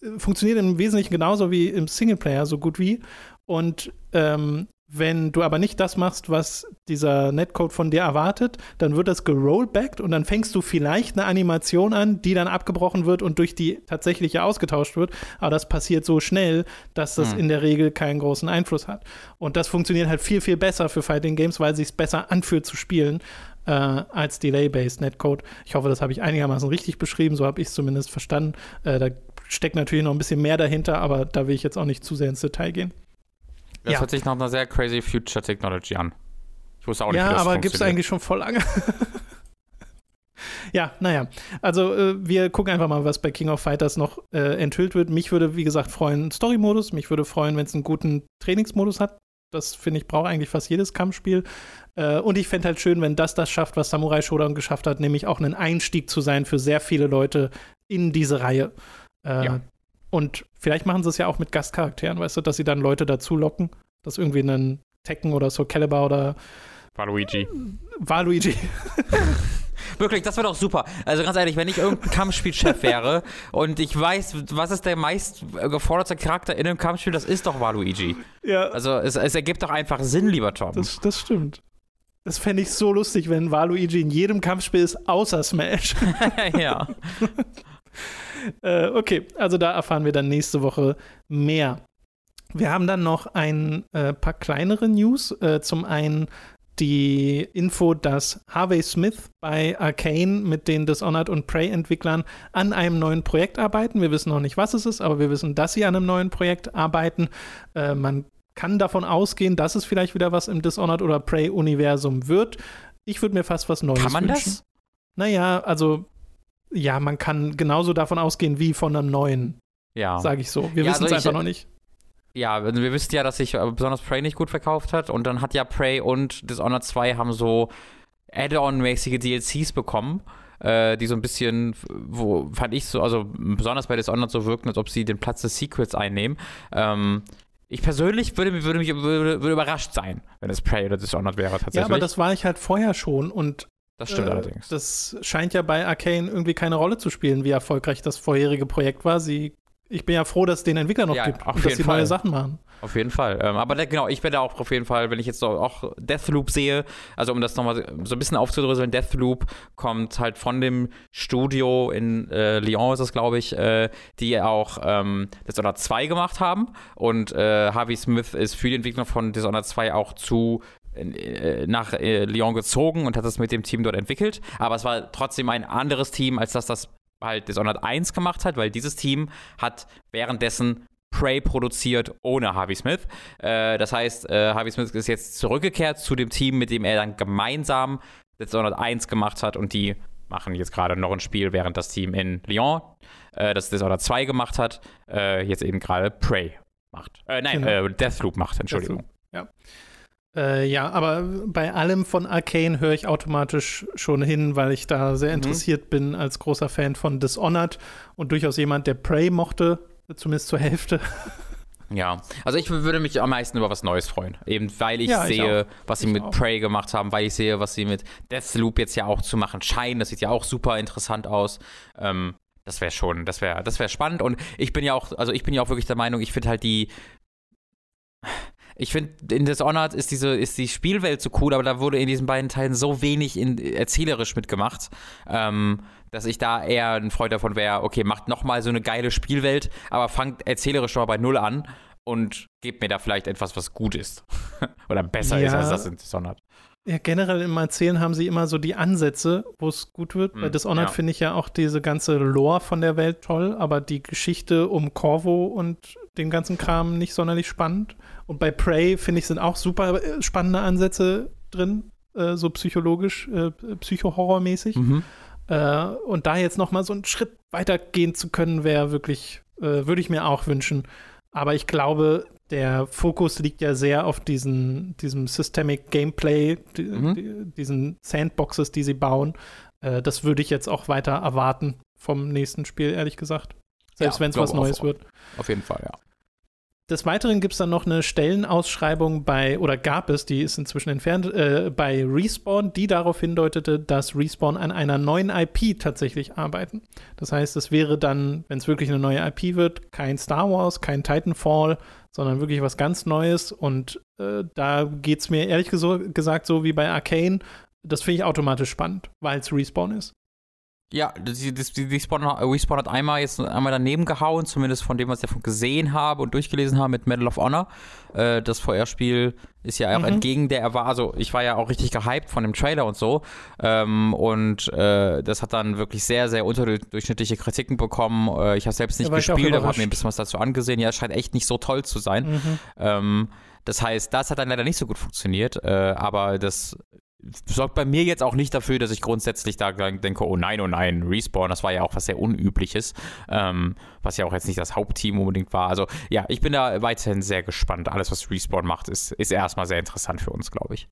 äh, funktioniert im Wesentlichen genauso wie im Singleplayer, so gut wie. Und ähm, wenn du aber nicht das machst, was dieser Netcode von dir erwartet, dann wird das gerollbackt und dann fängst du vielleicht eine Animation an, die dann abgebrochen wird und durch die tatsächliche ausgetauscht wird. Aber das passiert so schnell, dass das hm. in der Regel keinen großen Einfluss hat. Und das funktioniert halt viel, viel besser für Fighting Games, weil es sich besser anfühlt zu spielen äh, als Delay-Based Netcode. Ich hoffe, das habe ich einigermaßen richtig beschrieben, so habe ich es zumindest verstanden. Äh, da steckt natürlich noch ein bisschen mehr dahinter, aber da will ich jetzt auch nicht zu sehr ins Detail gehen. Das ja. hört sich nach einer sehr crazy Future Technology an. Ich wusste auch nicht, ja, wie das aber gibt es eigentlich schon voll lange. ja, naja. Also, äh, wir gucken einfach mal, was bei King of Fighters noch äh, enthüllt wird. Mich würde, wie gesagt, freuen Story-Modus. Mich würde freuen, wenn es einen guten Trainingsmodus hat. Das finde ich, braucht eigentlich fast jedes Kampfspiel. Äh, und ich fände halt schön, wenn das das schafft, was Samurai Shodown geschafft hat, nämlich auch ein Einstieg zu sein für sehr viele Leute in diese Reihe. Äh, ja. Und vielleicht machen sie es ja auch mit Gastcharakteren, weißt du, dass sie dann Leute dazu locken, dass irgendwie einen Tekken oder so Calibur oder Waluigi. Waluigi. Wirklich, das wäre doch super. Also ganz ehrlich, wenn ich irgendein Kampfspielchef wäre und ich weiß, was ist der meist geforderte Charakter in einem Kampfspiel, das ist doch Waluigi. Ja. Also es, es ergibt doch einfach Sinn, lieber Tom. Das, das stimmt. Das fände ich so lustig, wenn Waluigi in jedem Kampfspiel ist, außer Smash. ja. äh, okay, also da erfahren wir dann nächste Woche mehr. Wir haben dann noch ein äh, paar kleinere News. Äh, zum einen die Info, dass Harvey Smith bei Arcane mit den Dishonored und Prey-Entwicklern an einem neuen Projekt arbeiten. Wir wissen noch nicht, was es ist, aber wir wissen, dass sie an einem neuen Projekt arbeiten. Äh, man kann davon ausgehen, dass es vielleicht wieder was im Dishonored oder Prey-Universum wird. Ich würde mir fast was Neues Kann man wünschen. das? Naja, also ja, man kann genauso davon ausgehen wie von einem neuen, Ja. sage ich so. Wir Ja, wissen es also einfach noch nicht. Ja, also wir wissen ja, dass sich äh, besonders Prey nicht gut verkauft hat und dann hat ja Prey und Dishonored 2 haben so Add-on-mäßige DLCs bekommen, äh, die so ein bisschen, wo fand ich so, also besonders bei Dishonored so wirken, als ob sie den Platz des Secrets einnehmen. Ähm, ich persönlich würde, würde mich würde, würde überrascht sein, wenn es Prey oder Dishonored wäre tatsächlich. Ja, aber das war ich halt vorher schon und das stimmt äh, allerdings. das scheint ja bei Arcane irgendwie keine Rolle zu spielen, wie erfolgreich das vorherige Projekt war. Sie, ich bin ja froh, dass es den Entwickler noch Ja, gibt dass sie neue. Sachen machen. Auf jeden Fall. Ähm, aber da, genau, ich bin da auch auf jeden Fall, wenn ich jetzt so auch Deathloop sehe, also um das nochmal so ein bisschen aufzudröseln, Deathloop kommt halt von dem Studio in äh, Lyon, ist das glaube ich, äh, die auch ähm, Dishonored 2 gemacht haben. Und äh, Harvey Smith ist für die Entwicklung von Dishonored 2 auch zu nach äh, Lyon gezogen und hat das mit dem Team dort entwickelt. Aber es war trotzdem ein anderes Team, als das das halt Dishonored 1 gemacht hat, weil dieses Team hat währenddessen Prey produziert ohne Harvey Smith. Äh, das heißt, äh, Harvey Smith ist jetzt zurückgekehrt zu dem Team, mit dem er dann gemeinsam Dishonored 1 gemacht hat und die machen jetzt gerade noch ein Spiel, während das Team in Lyon, äh, das Dishonored 2 gemacht hat, äh, jetzt eben gerade Prey macht. Äh, nein, Genau. äh, Deathloop macht, Entschuldigung. Äh, ja, aber bei allem von Arcane höre ich automatisch schon hin, weil ich da sehr Mhm. interessiert bin als großer Fan von Dishonored und durchaus jemand, der Prey mochte, zumindest zur Hälfte. Ja, also ich würde mich am meisten über was Neues freuen. Eben weil ich Ja, ich sehe, auch. was sie Ich mit auch. Prey gemacht haben, weil ich sehe, was sie mit Deathloop jetzt ja auch zu machen scheinen. Das sieht ja auch super interessant aus. Ähm, das wäre schon, das wäre, das wäre spannend. Und ich bin ja auch, also ich bin ja auch wirklich der Meinung, ich finde halt die. Ich finde, in Dishonored ist diese, ist die Spielwelt so cool, aber da wurde in diesen beiden Teilen so wenig in, erzählerisch mitgemacht, ähm, dass ich da eher ein Freund davon wäre, okay, macht nochmal so eine geile Spielwelt, aber fangt erzählerisch schon mal bei Null an und gebt mir da vielleicht etwas, was gut ist. Oder besser ist Ja. als das in Dishonored. Ja, generell im Erzählen haben sie immer so die Ansätze, wo es gut wird. Bei Dishonored ja. finde ich ja auch diese ganze Lore von der Welt toll, aber die Geschichte um Corvo und den ganzen Kram nicht sonderlich spannend. Und bei Prey, finde ich, sind auch super äh, spannende Ansätze drin, äh, so psychologisch, äh, psychohorrormäßig. Mhm. Äh, und da jetzt noch mal so einen Schritt weiter gehen zu können, wäre wirklich, äh, würde ich mir auch wünschen. Aber ich glaube, der Fokus liegt ja sehr auf diesen, diesem Systemic Gameplay, die, Mhm. die, diesen Sandboxes, die sie bauen. Äh, das würde ich jetzt auch weiter erwarten vom nächsten Spiel, ehrlich gesagt. Selbst Ja, wenn es was. Neues wird. Auf jeden Fall, ja. Des Weiteren gibt es dann noch eine Stellenausschreibung bei, oder gab es, die ist inzwischen entfernt, äh, bei Respawn, die darauf hindeutete, dass Respawn an einer neuen IP tatsächlich arbeiten. Das heißt, es wäre dann, wenn es wirklich eine neue IP wird, kein Star Wars, kein Titanfall, sondern wirklich was ganz Neues. Und äh, da geht es mir ehrlich gesagt so wie bei Arcane. Das finde ich automatisch spannend, weil es Respawn ist. Ja, die, die, die, Spawn, Respawn hat einmal jetzt einmal daneben gehauen, zumindest von dem, was ich davon gesehen habe und durchgelesen habe mit Medal of Honor. Äh, das VR-Spiel ist ja auch Mhm. entgegen der Erwartung, also ich war ja auch richtig gehypt von dem Trailer und so. Ähm, und äh, das hat dann wirklich sehr, sehr unterdurchschnittliche Kritiken bekommen. Äh, ich habe selbst nicht auch gespielt, aber habe mir ein bisschen was dazu angesehen. Ja, es scheint echt nicht so toll zu sein. Mhm. Ähm, das heißt, das hat dann leider nicht so gut funktioniert, äh, aber das sorgt bei mir jetzt auch nicht dafür, dass ich grundsätzlich da denke, oh nein, oh nein, Respawn, das war ja auch was sehr Unübliches, ähm, was ja auch jetzt nicht das Hauptteam unbedingt war. Also ja, ich bin da weiterhin sehr gespannt. Alles, was Respawn macht, ist, ist erstmal sehr interessant für uns, glaube ich.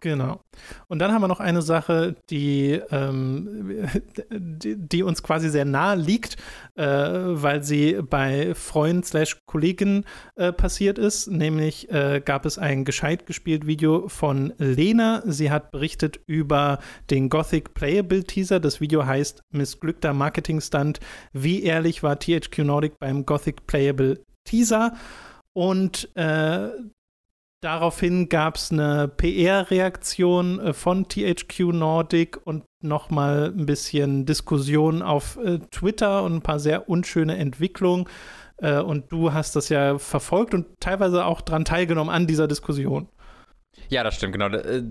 Genau. Und dann haben wir noch eine Sache, die, ähm, die, die, uns quasi sehr nahe liegt, äh, weil sie bei Freunden slash Kollegen äh, passiert ist. Nämlich äh, gab es ein gescheit gespielt Video von Lena. Sie hat berichtet über den Gothic Playable Teaser. Das Video heißt Missglückter Marketing-Stunt. Wie ehrlich war THQ Nordic beim Gothic Playable Teaser? Und äh, Daraufhin gab es eine PR-Reaktion äh, von THQ Nordic und nochmal ein bisschen Diskussion auf äh, Twitter und ein paar sehr unschöne Entwicklungen. Äh, und du hast das ja verfolgt und teilweise auch daran teilgenommen an dieser Diskussion. Ja, das stimmt, genau. Äh,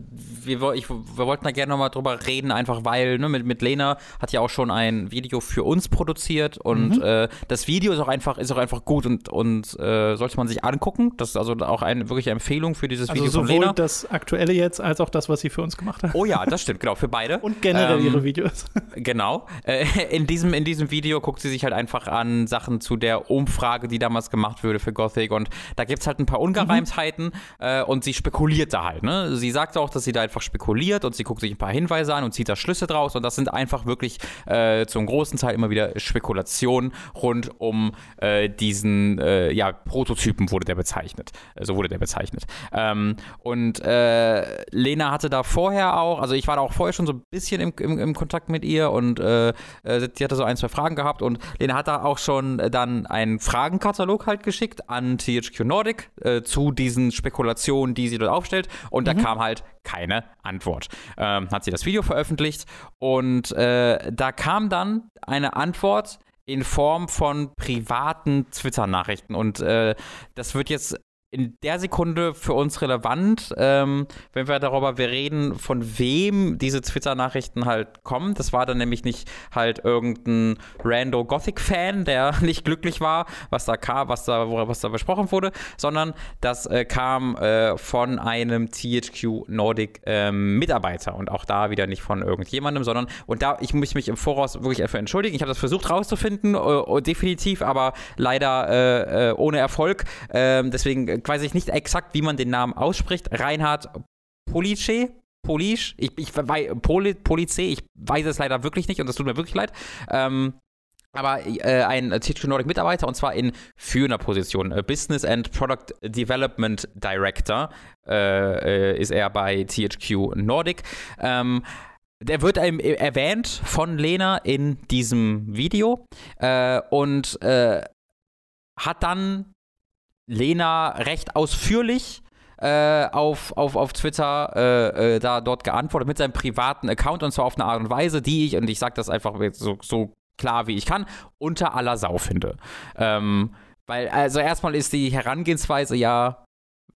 wir, ich, wir wollten da gerne nochmal drüber reden, einfach weil, ne, mit, mit Lena hat ja auch schon ein Video für uns produziert und mhm. äh, das Video ist auch einfach, ist auch einfach gut und, und äh, sollte man sich angucken. Das ist also auch eine wirkliche Empfehlung für dieses also Video von Lena. Sowohl das aktuelle jetzt als auch das, was sie für uns gemacht hat. Oh ja, das stimmt, genau, für beide. und generell ähm, ihre Videos. Genau. Äh, in, diesem, in diesem Video guckt sie sich halt einfach an Sachen zu der Umfrage, die damals gemacht wurde für Gothic und da gibt es halt ein paar Ungereimtheiten mhm. Und sie spekuliert da halt. Ne? Sie sagt auch, dass sie da einfach spekuliert und sie guckt sich ein paar Hinweise an und zieht da Schlüsse draus. Und das sind einfach wirklich äh, zum großen Teil immer wieder Spekulationen rund um äh, diesen äh, ja, Prototypen wurde der bezeichnet. Äh, so wurde der bezeichnet. Ähm, und äh, Lena hatte da vorher auch, also ich war da auch vorher schon so ein bisschen im, im, im Kontakt mit ihr und äh, sie hatte so ein, zwei Fragen gehabt und Lena hat da auch schon dann einen Fragenkatalog halt geschickt an THQ Nordic zu diesen Spekulationen, die sie dort aufstellt. Und da mhm. kam halt keine Antwort. Ähm, hat sie das Video veröffentlicht und äh, da kam dann eine Antwort in Form von privaten Twitter-Nachrichten. Und äh, das wird jetzt in der Sekunde für uns relevant, ähm, wenn wir darüber wir reden, von wem diese Twitter-Nachrichten halt kommen. Das war dann nämlich nicht halt irgendein Rando Gothic-Fan, der nicht glücklich war, was da kam, was da, was da besprochen wurde, sondern das äh, kam äh, von einem THQ Nordic ähm, Mitarbeiter und auch da wieder nicht von irgendjemandem, sondern und da ich muss mich im Voraus wirklich dafür entschuldigen. Ich habe das versucht rauszufinden, äh, definitiv, aber leider äh, äh, ohne Erfolg. Ähm, deswegen weiß ich nicht exakt, wie man den Namen ausspricht. Reinhard Police, Polish, ich, ich Poli, Police, ich weiß es leider wirklich nicht und das tut mir wirklich leid. Ähm, aber äh, ein THQ Nordic Mitarbeiter und zwar in führender Position. Äh, Business and Product Development Director äh, äh ist er bei THQ Nordic. Ähm, der wird erwähnt von Lena in diesem Video äh, und äh, hat dann Lena recht ausführlich äh, auf, auf, auf Twitter äh, äh, da dort geantwortet mit seinem privaten Account und zwar auf eine Art und Weise, die ich, und ich sage das einfach so, so klar wie ich kann, unter aller Sau finde. Ähm, weil, also erstmal ist die Herangehensweise ja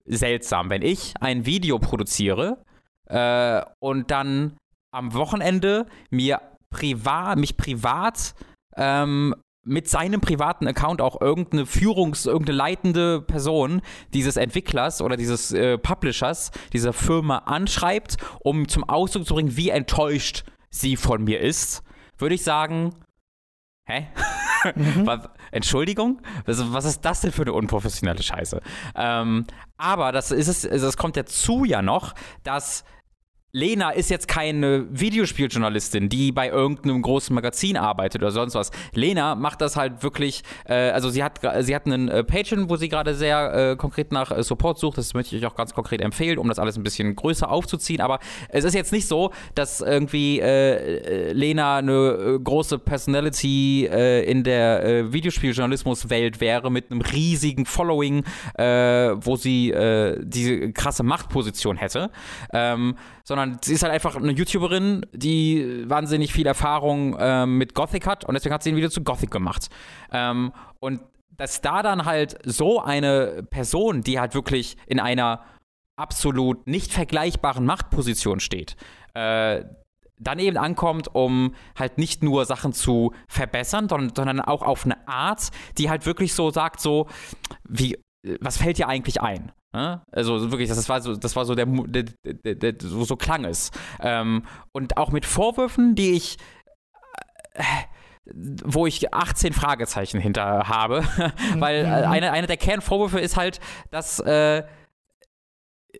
seltsam. Wenn ich ein Video produziere äh, und dann am Wochenende mir privat, mich privat ähm, mit seinem privaten Account auch irgendeine Führungs-, irgendeine leitende Person dieses Entwicklers oder dieses äh, Publishers, dieser Firma anschreibt, um zum Ausdruck zu bringen, wie enttäuscht sie von mir ist, würde ich sagen, hä? Mhm. Entschuldigung? Was, was, ist das denn für eine unprofessionelle Scheiße? Ähm, aber das ist es, das kommt dazu ja noch, dass Lena ist jetzt keine Videospieljournalistin, die bei irgendeinem großen Magazin arbeitet oder sonst was. Lena macht das halt wirklich, äh, also sie hat, sie hat einen äh, Patreon, wo sie gerade sehr äh, konkret nach äh, Support sucht. Das möchte ich euch auch ganz konkret empfehlen, um das alles ein bisschen größer aufzuziehen. Aber es ist jetzt nicht so, dass irgendwie äh, äh, Lena eine große Personality in der Videospieljournalismuswelt wäre mit einem riesigen Following, wo sie diese krasse Machtposition hätte. Ähm, sondern sie ist halt einfach eine YouTuberin, die wahnsinnig viel Erfahrung ähm, mit Gothic hat und deswegen hat sie ein Video zu Gothic gemacht. Ähm, und dass da dann halt so eine Person, die halt wirklich in einer absolut nicht vergleichbaren Machtposition steht, äh, dann eben ankommt, um halt nicht nur Sachen zu verbessern, sondern, sondern auch auf eine Art, die halt wirklich so sagt, so, wie, was fällt dir eigentlich ein? Ne? Also wirklich, das war so, das war so der, der, der, der so, so, klang es. Ähm, und auch mit Vorwürfen, die ich äh, wo ich 18 Fragezeichen hinter habe, weil äh, mhm. eine, eine der Kernvorwürfe ist halt, dass äh,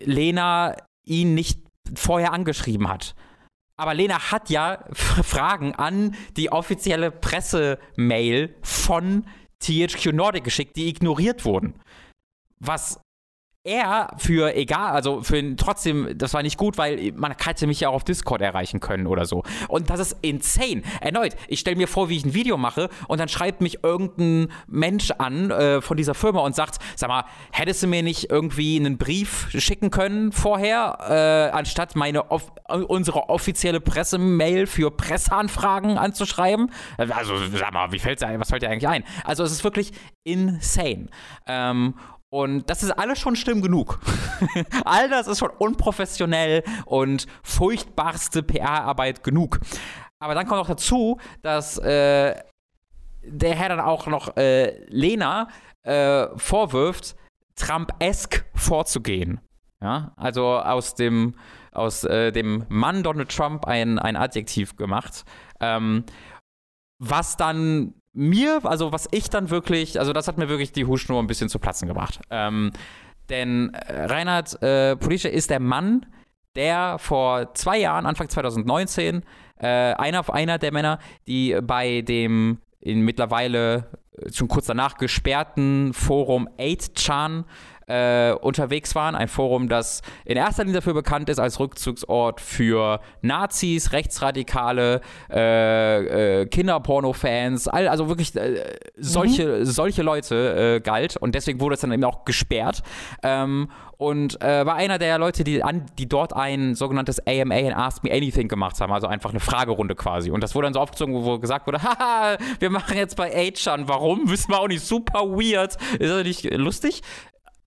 Lena ihn nicht vorher angeschrieben hat. Aber Lena hat ja Fragen an die offizielle Pressemail von THQ Nordic geschickt, die ignoriert wurden. Was er für egal, also für ihn trotzdem, das war nicht gut, weil man hätte mich ja auch auf Discord erreichen können oder so. Und das ist insane. Erneut, ich stelle mir vor, wie ich ein Video mache und dann schreibt mich irgendein Mensch an äh, von dieser Firma und sagt, sag mal, hättest du mir nicht irgendwie einen Brief schicken können vorher, äh, anstatt meine off unsere offizielle Pressemail für Presseanfragen anzuschreiben? Also sag mal, wie fällt's, was fällt dir eigentlich ein? Also es ist wirklich insane. Ähm, und das ist alles schon schlimm genug. All das ist schon unprofessionell und furchtbarste PR-Arbeit genug. Aber dann kommt noch dazu, dass äh, der Herr dann auch noch äh, Lena äh, vorwirft, Trump-esk vorzugehen. Ja, also aus dem, aus äh, dem Mann Donald Trump ein, ein Adjektiv gemacht. Ähm, was dann mir, also was ich dann wirklich, also das hat mir wirklich die Hutschnur ein bisschen zu platzen gemacht. Ähm, denn äh, Reinhard äh, Police ist der Mann, der vor zwei Jahren, Anfang 2019, äh, einer, einer der Männer, die bei dem in mittlerweile äh, schon kurz danach gesperrten Forum 8chan äh, unterwegs waren. Ein Forum, das in erster Linie dafür bekannt ist als Rückzugsort für Nazis, Rechtsradikale, äh, äh, Kinderporno-Fans, all, also wirklich äh, solche, mhm. solche Leute äh, galt. Und deswegen wurde es dann eben auch gesperrt. Ähm, und äh, war einer der Leute, die, an, die dort ein sogenanntes AMA and Ask Me Anything gemacht haben, also einfach eine Fragerunde quasi. Und das wurde dann so aufgezogen, wo gesagt wurde, haha, wir machen jetzt bei Achan, warum? Wissen wir auch nicht, super weird. Ist das nicht lustig?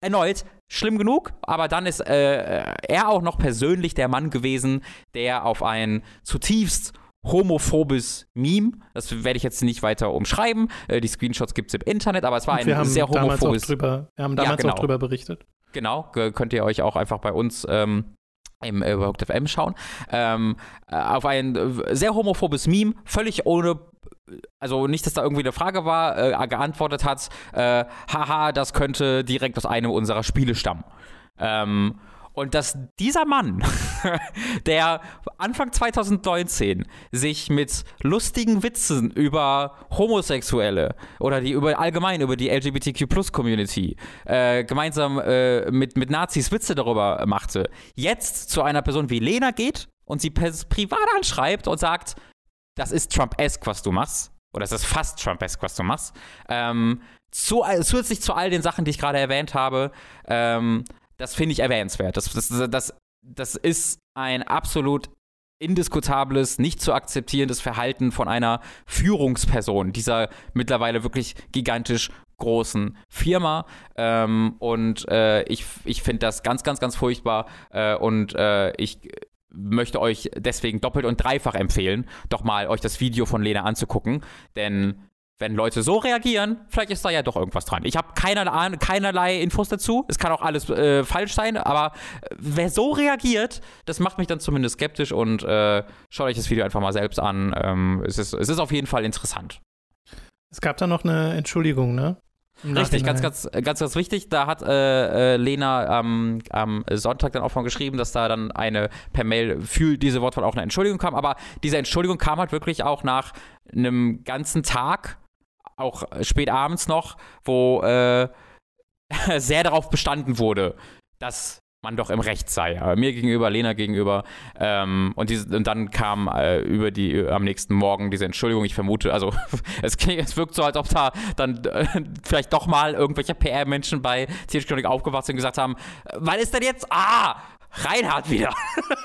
Erneut schlimm genug, aber dann ist äh, er auch noch persönlich der Mann gewesen, der auf ein zutiefst homophobes Meme, das werde ich jetzt nicht weiter umschreiben, äh, die Screenshots gibt es im Internet, aber es war ein sehr homophobes... Drüber, wir haben damals ja, genau. auch drüber berichtet. Genau, könnt ihr euch auch einfach bei uns ähm, im äh, FM schauen, ähm, äh, auf ein äh, sehr homophobes Meme, völlig ohne also nicht, dass da irgendwie eine Frage war, äh, geantwortet hat, äh, haha, das könnte direkt aus einem unserer Spiele stammen. Ähm, und dass dieser Mann, der Anfang 2019 sich mit lustigen Witzen über Homosexuelle oder die über allgemein über die LGBTQ-Plus-Community äh, gemeinsam äh, mit, mit Nazis Witze darüber machte, jetzt zu einer Person wie Lena geht und sie privat anschreibt und sagt, das ist Trump-esque, was du machst. Oder es ist fast Trump-esque, was du machst. Ähm, zu, zusätzlich zu all den Sachen, die ich gerade erwähnt habe, ähm, das finde ich erwähnenswert. Das, das, das, das ist ein absolut indiskutables, nicht zu akzeptierendes Verhalten von einer Führungsperson dieser mittlerweile wirklich gigantisch großen Firma. Ähm, und äh, ich, ich finde das ganz, ganz, ganz furchtbar. Äh, und äh, ich möchte euch deswegen doppelt und dreifach empfehlen, doch mal euch das Video von Lena anzugucken, denn wenn Leute so reagieren, vielleicht ist da ja doch irgendwas dran. Ich habe keinerlei, keinerlei Infos dazu. Es kann auch alles äh, falsch sein, aber äh, wer so reagiert, das macht mich dann zumindest skeptisch und äh, schaut euch das Video einfach mal selbst an. Ähm, es, ist, es ist auf jeden Fall interessant. Es gab da noch eine Entschuldigung, ne? Richtig, ganz, ganz, ganz, ganz wichtig. Da hat äh, äh, Lena ähm, am Sonntag dann auch von geschrieben, dass da dann eine per Mail für diese Wortwahl auch eine Entschuldigung kam. Aber diese Entschuldigung kam halt wirklich auch nach einem ganzen Tag, auch spät abends noch, wo äh, sehr darauf bestanden wurde, dass man doch im Recht sei. Mir gegenüber, Lena gegenüber. Ähm, und, diese, und dann kam äh, über die äh, am nächsten Morgen diese Entschuldigung. Ich vermute, also es, es wirkt so, als ob da dann äh, vielleicht doch mal irgendwelche PR-Menschen bei Tierchronik aufgewacht sind und gesagt haben, wann ist denn jetzt? Ah! Reinhard wieder.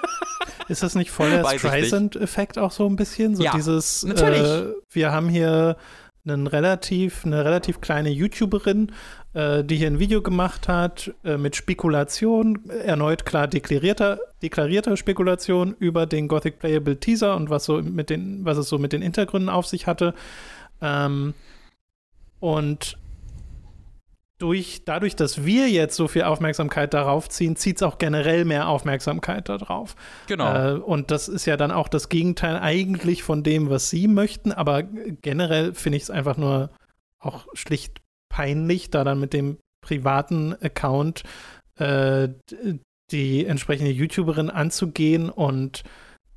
ist das nicht voll der Streisand-Effekt auch so ein bisschen? So ja, dieses, natürlich. Äh, wir haben hier einen relativ, eine relativ kleine YouTuberin, die hier ein Video gemacht hat äh, mit Spekulation, erneut klar deklarierter, deklarierter Spekulation über den Gothic Playable Teaser und was so mit den, was es so mit den Hintergründen auf sich hatte. Ähm, und durch, dadurch, dass wir jetzt so viel Aufmerksamkeit darauf ziehen, zieht es auch generell mehr Aufmerksamkeit darauf. Genau. Äh, und das ist ja dann auch das Gegenteil eigentlich von dem, was sie möchten. Aber generell finde ich es einfach nur auch schlicht peinlich, da dann mit dem privaten Account äh, die entsprechende YouTuberin anzugehen und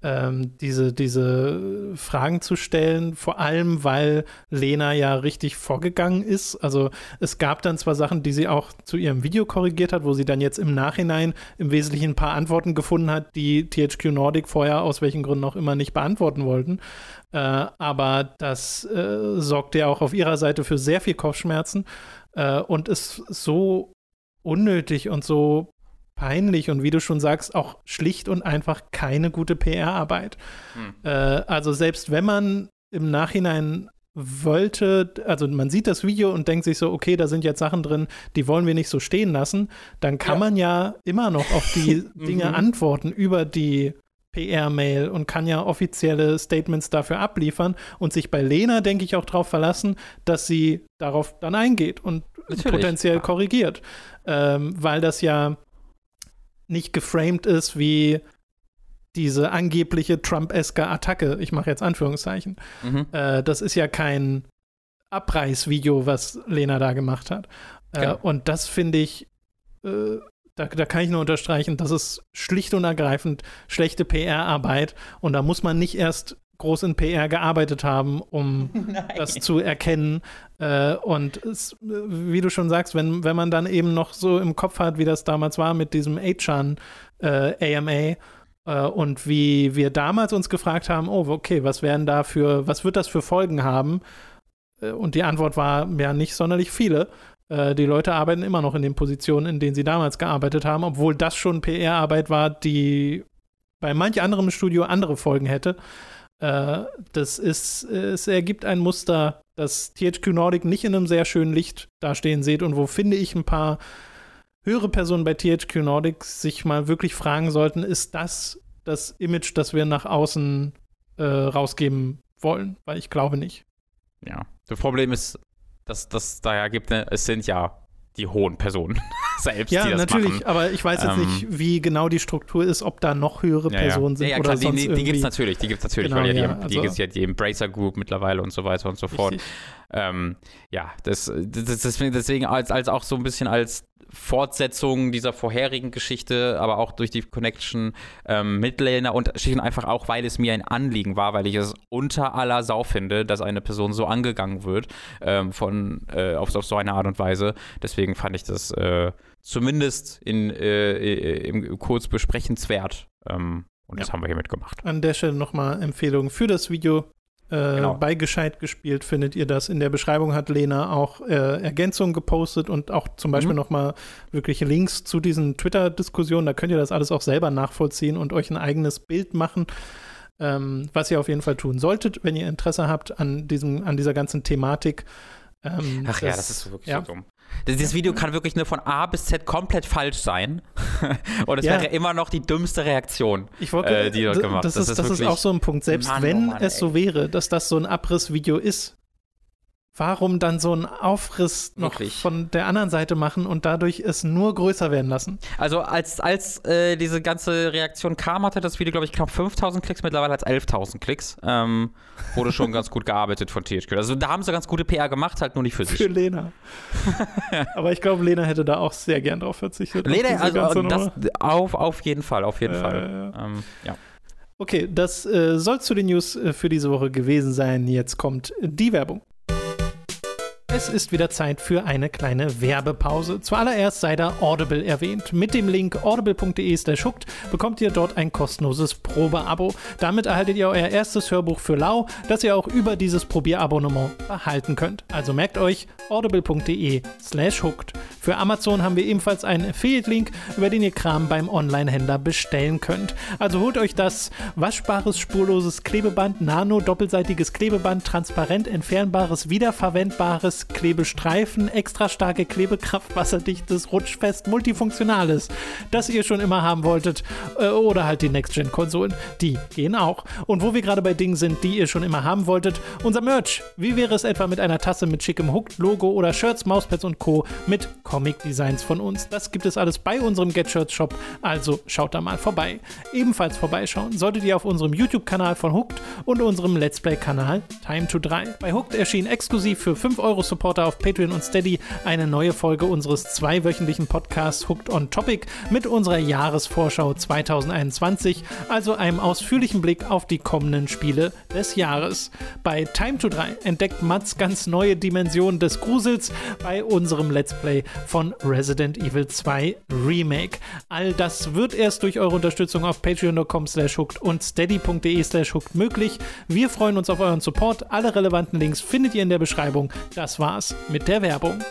ähm, diese, diese Fragen zu stellen, vor allem weil Lena ja richtig vorgegangen ist. Also es gab dann zwar Sachen, die sie auch zu ihrem Video korrigiert hat, wo sie dann jetzt im Nachhinein im Wesentlichen ein paar Antworten gefunden hat, die THQ Nordic vorher aus welchen Gründen auch immer nicht beantworten wollten. Äh, aber das äh, sorgte ja auch auf ihrer Seite für sehr viel Kopfschmerzen äh, und ist so unnötig und so peinlich und wie du schon sagst, auch schlicht und einfach keine gute PR-Arbeit. Hm. Äh, also selbst wenn man im Nachhinein wollte, also man sieht das Video und denkt sich so, okay, da sind jetzt Sachen drin, die wollen wir nicht so stehen lassen, dann kann ja. man ja immer noch auf die Dinge mhm. antworten über die PR-Mail und kann ja offizielle Statements dafür abliefern und sich bei Lena, denke ich, auch darauf verlassen, dass sie darauf dann eingeht und Natürlich. potenziell korrigiert. Ähm, weil das ja nicht geframed ist wie diese angebliche Trump-eske Attacke. Ich mache jetzt Anführungszeichen. Mhm. Äh, das ist ja kein Abreißvideo, was Lena da gemacht hat. Äh, genau. Und das finde ich, äh, da, da, kann ich nur unterstreichen, das ist schlicht und ergreifend schlechte PR-Arbeit. Und da muss man nicht erst groß in PR gearbeitet haben, um das zu erkennen. Äh, und es, wie du schon sagst, wenn, wenn man dann eben noch so im Kopf hat, wie das damals war mit diesem Achan äh, AMA äh, und wie wir damals uns gefragt haben, oh, okay, was werden da für, was wird das für Folgen haben? Äh, und die Antwort war ja nicht sonderlich viele. Äh, die Leute arbeiten immer noch in den Positionen, in denen sie damals gearbeitet haben, obwohl das schon PR-Arbeit war, die bei manch anderem Studio andere Folgen hätte. Äh, das ist, es ergibt ein Muster, das THQ Nordic nicht in einem sehr schönen Licht dastehen sieht und wo, finde ich, ein paar höhere Personen bei THQ Nordic sich mal wirklich fragen sollten, ist das das Image, das wir nach außen äh, rausgeben wollen? Weil ich glaube nicht. Ja, das Problem ist, dass das daher gibt, ne, es sind ja die hohen Personen selbst, ja, die das natürlich, machen. aber ich weiß jetzt ähm, nicht, wie genau die Struktur ist, ob da noch höhere ja, Personen sind ja, ja, oder klar, sonst die, die, die gibt es natürlich, die gibt es natürlich, genau, weil ja, ja, die, also, die gibt ja die Embracer Group mittlerweile und so weiter und so fort. Ähm, ja, das, das, deswegen als, als auch so ein bisschen als Fortsetzung dieser vorherigen Geschichte, aber auch durch die Connection ähm, mit Lena und schlicht und einfach auch, weil es mir ein Anliegen war, weil ich es unter aller Sau finde, dass eine Person so angegangen wird ähm, von äh, auf, auf, so eine Art und Weise. Deswegen fand ich das äh, zumindest in, äh, im kurz besprechenswert. Ähm, und ja. das haben wir hiermit gemacht. An der Stelle nochmal Empfehlung für das Video äh, genau. Bei Gescheit gespielt findet ihr das. In der Beschreibung hat Lena auch äh, Ergänzungen gepostet und auch zum Beispiel mhm. nochmal wirkliche Links zu diesen Twitter-Diskussionen. Da könnt ihr das alles auch selber nachvollziehen und euch ein eigenes Bild machen. Ähm, was ihr auf jeden Fall tun solltet, wenn ihr Interesse habt an, diesem, an dieser ganzen Thematik. Ähm, Ach das, ja, das ist wirklich ja. so dumm. Dieses Video kann wirklich nur von A bis Z komplett falsch sein. Und es ja. wäre immer noch die dümmste Reaktion, wollte, äh, die dort gemacht Das, das, ist, das ist auch so ein Punkt. Selbst Mann, wenn oh Mann, es so wäre, dass das so ein Abrissvideo ist, warum dann so einen Aufriss noch Wirklich? von der anderen Seite machen und dadurch es nur größer werden lassen? Also als, als äh, diese ganze Reaktion kam, hatte das Video, glaube ich, knapp 5000 Klicks, mittlerweile hat es 11.000 Klicks. Ähm, wurde schon ganz gut gearbeitet von THQ. Also da haben sie ganz gute PR gemacht, halt nur nicht für sich. Für Lena. Aber ich glaube, Lena hätte da auch sehr gern drauf verzichtet. Lena, also das, auf, auf jeden Fall, auf jeden äh, Fall. Ja. Ähm, ja. Okay, das äh, soll zu den News äh, für diese Woche gewesen sein. Jetzt kommt die Werbung. Es ist wieder Zeit für eine kleine Werbepause. Zuallererst sei da Audible erwähnt. Mit dem Link audible.de hooked bekommt ihr dort ein kostenloses Probeabo. Damit erhaltet ihr euer erstes Hörbuch für lau, das ihr auch über dieses Probierabonnement behalten könnt. Also merkt euch audible.de slash hooked. Für Amazon haben wir ebenfalls einen Affiliate-Link, über den ihr Kram beim Online-Händler bestellen könnt. Also holt euch das waschbares, spurloses Klebeband, nano-doppelseitiges Klebeband, transparent entfernbares, wiederverwendbares Klebestreifen, extra starke Klebekraft, wasserdichtes, rutschfest, multifunktionales, das ihr schon immer haben wolltet. Äh, oder halt die Next-Gen-Konsolen, die gehen auch. Und wo wir gerade bei Dingen sind, die ihr schon immer haben wolltet, unser Merch. Wie wäre es etwa mit einer Tasse mit schickem Hooked-Logo oder Shirts, Mauspads und Co. mit Comic-Designs von uns? Das gibt es alles bei unserem Get Shirts Shop, also schaut da mal vorbei. Ebenfalls vorbeischauen solltet ihr auf unserem YouTube-Kanal von Hooked und unserem Let's Play-Kanal Time to 3. Bei Hooked erschien exklusiv für 5 Euro Supporter auf Patreon und Steady eine neue Folge unseres zweiwöchentlichen Podcasts Hooked on Topic mit unserer Jahresvorschau 2021, also einem ausführlichen Blick auf die kommenden Spiele des Jahres. Bei Time to 3 entdeckt Mats ganz neue Dimensionen des Grusels bei unserem Let's Play von Resident Evil 2 Remake. All das wird erst durch eure Unterstützung auf patreon.com slash hooked und steady.de slash hooked möglich. Wir freuen uns auf euren Support. Alle relevanten Links findet ihr in der Beschreibung. Das war's mit der Werbung.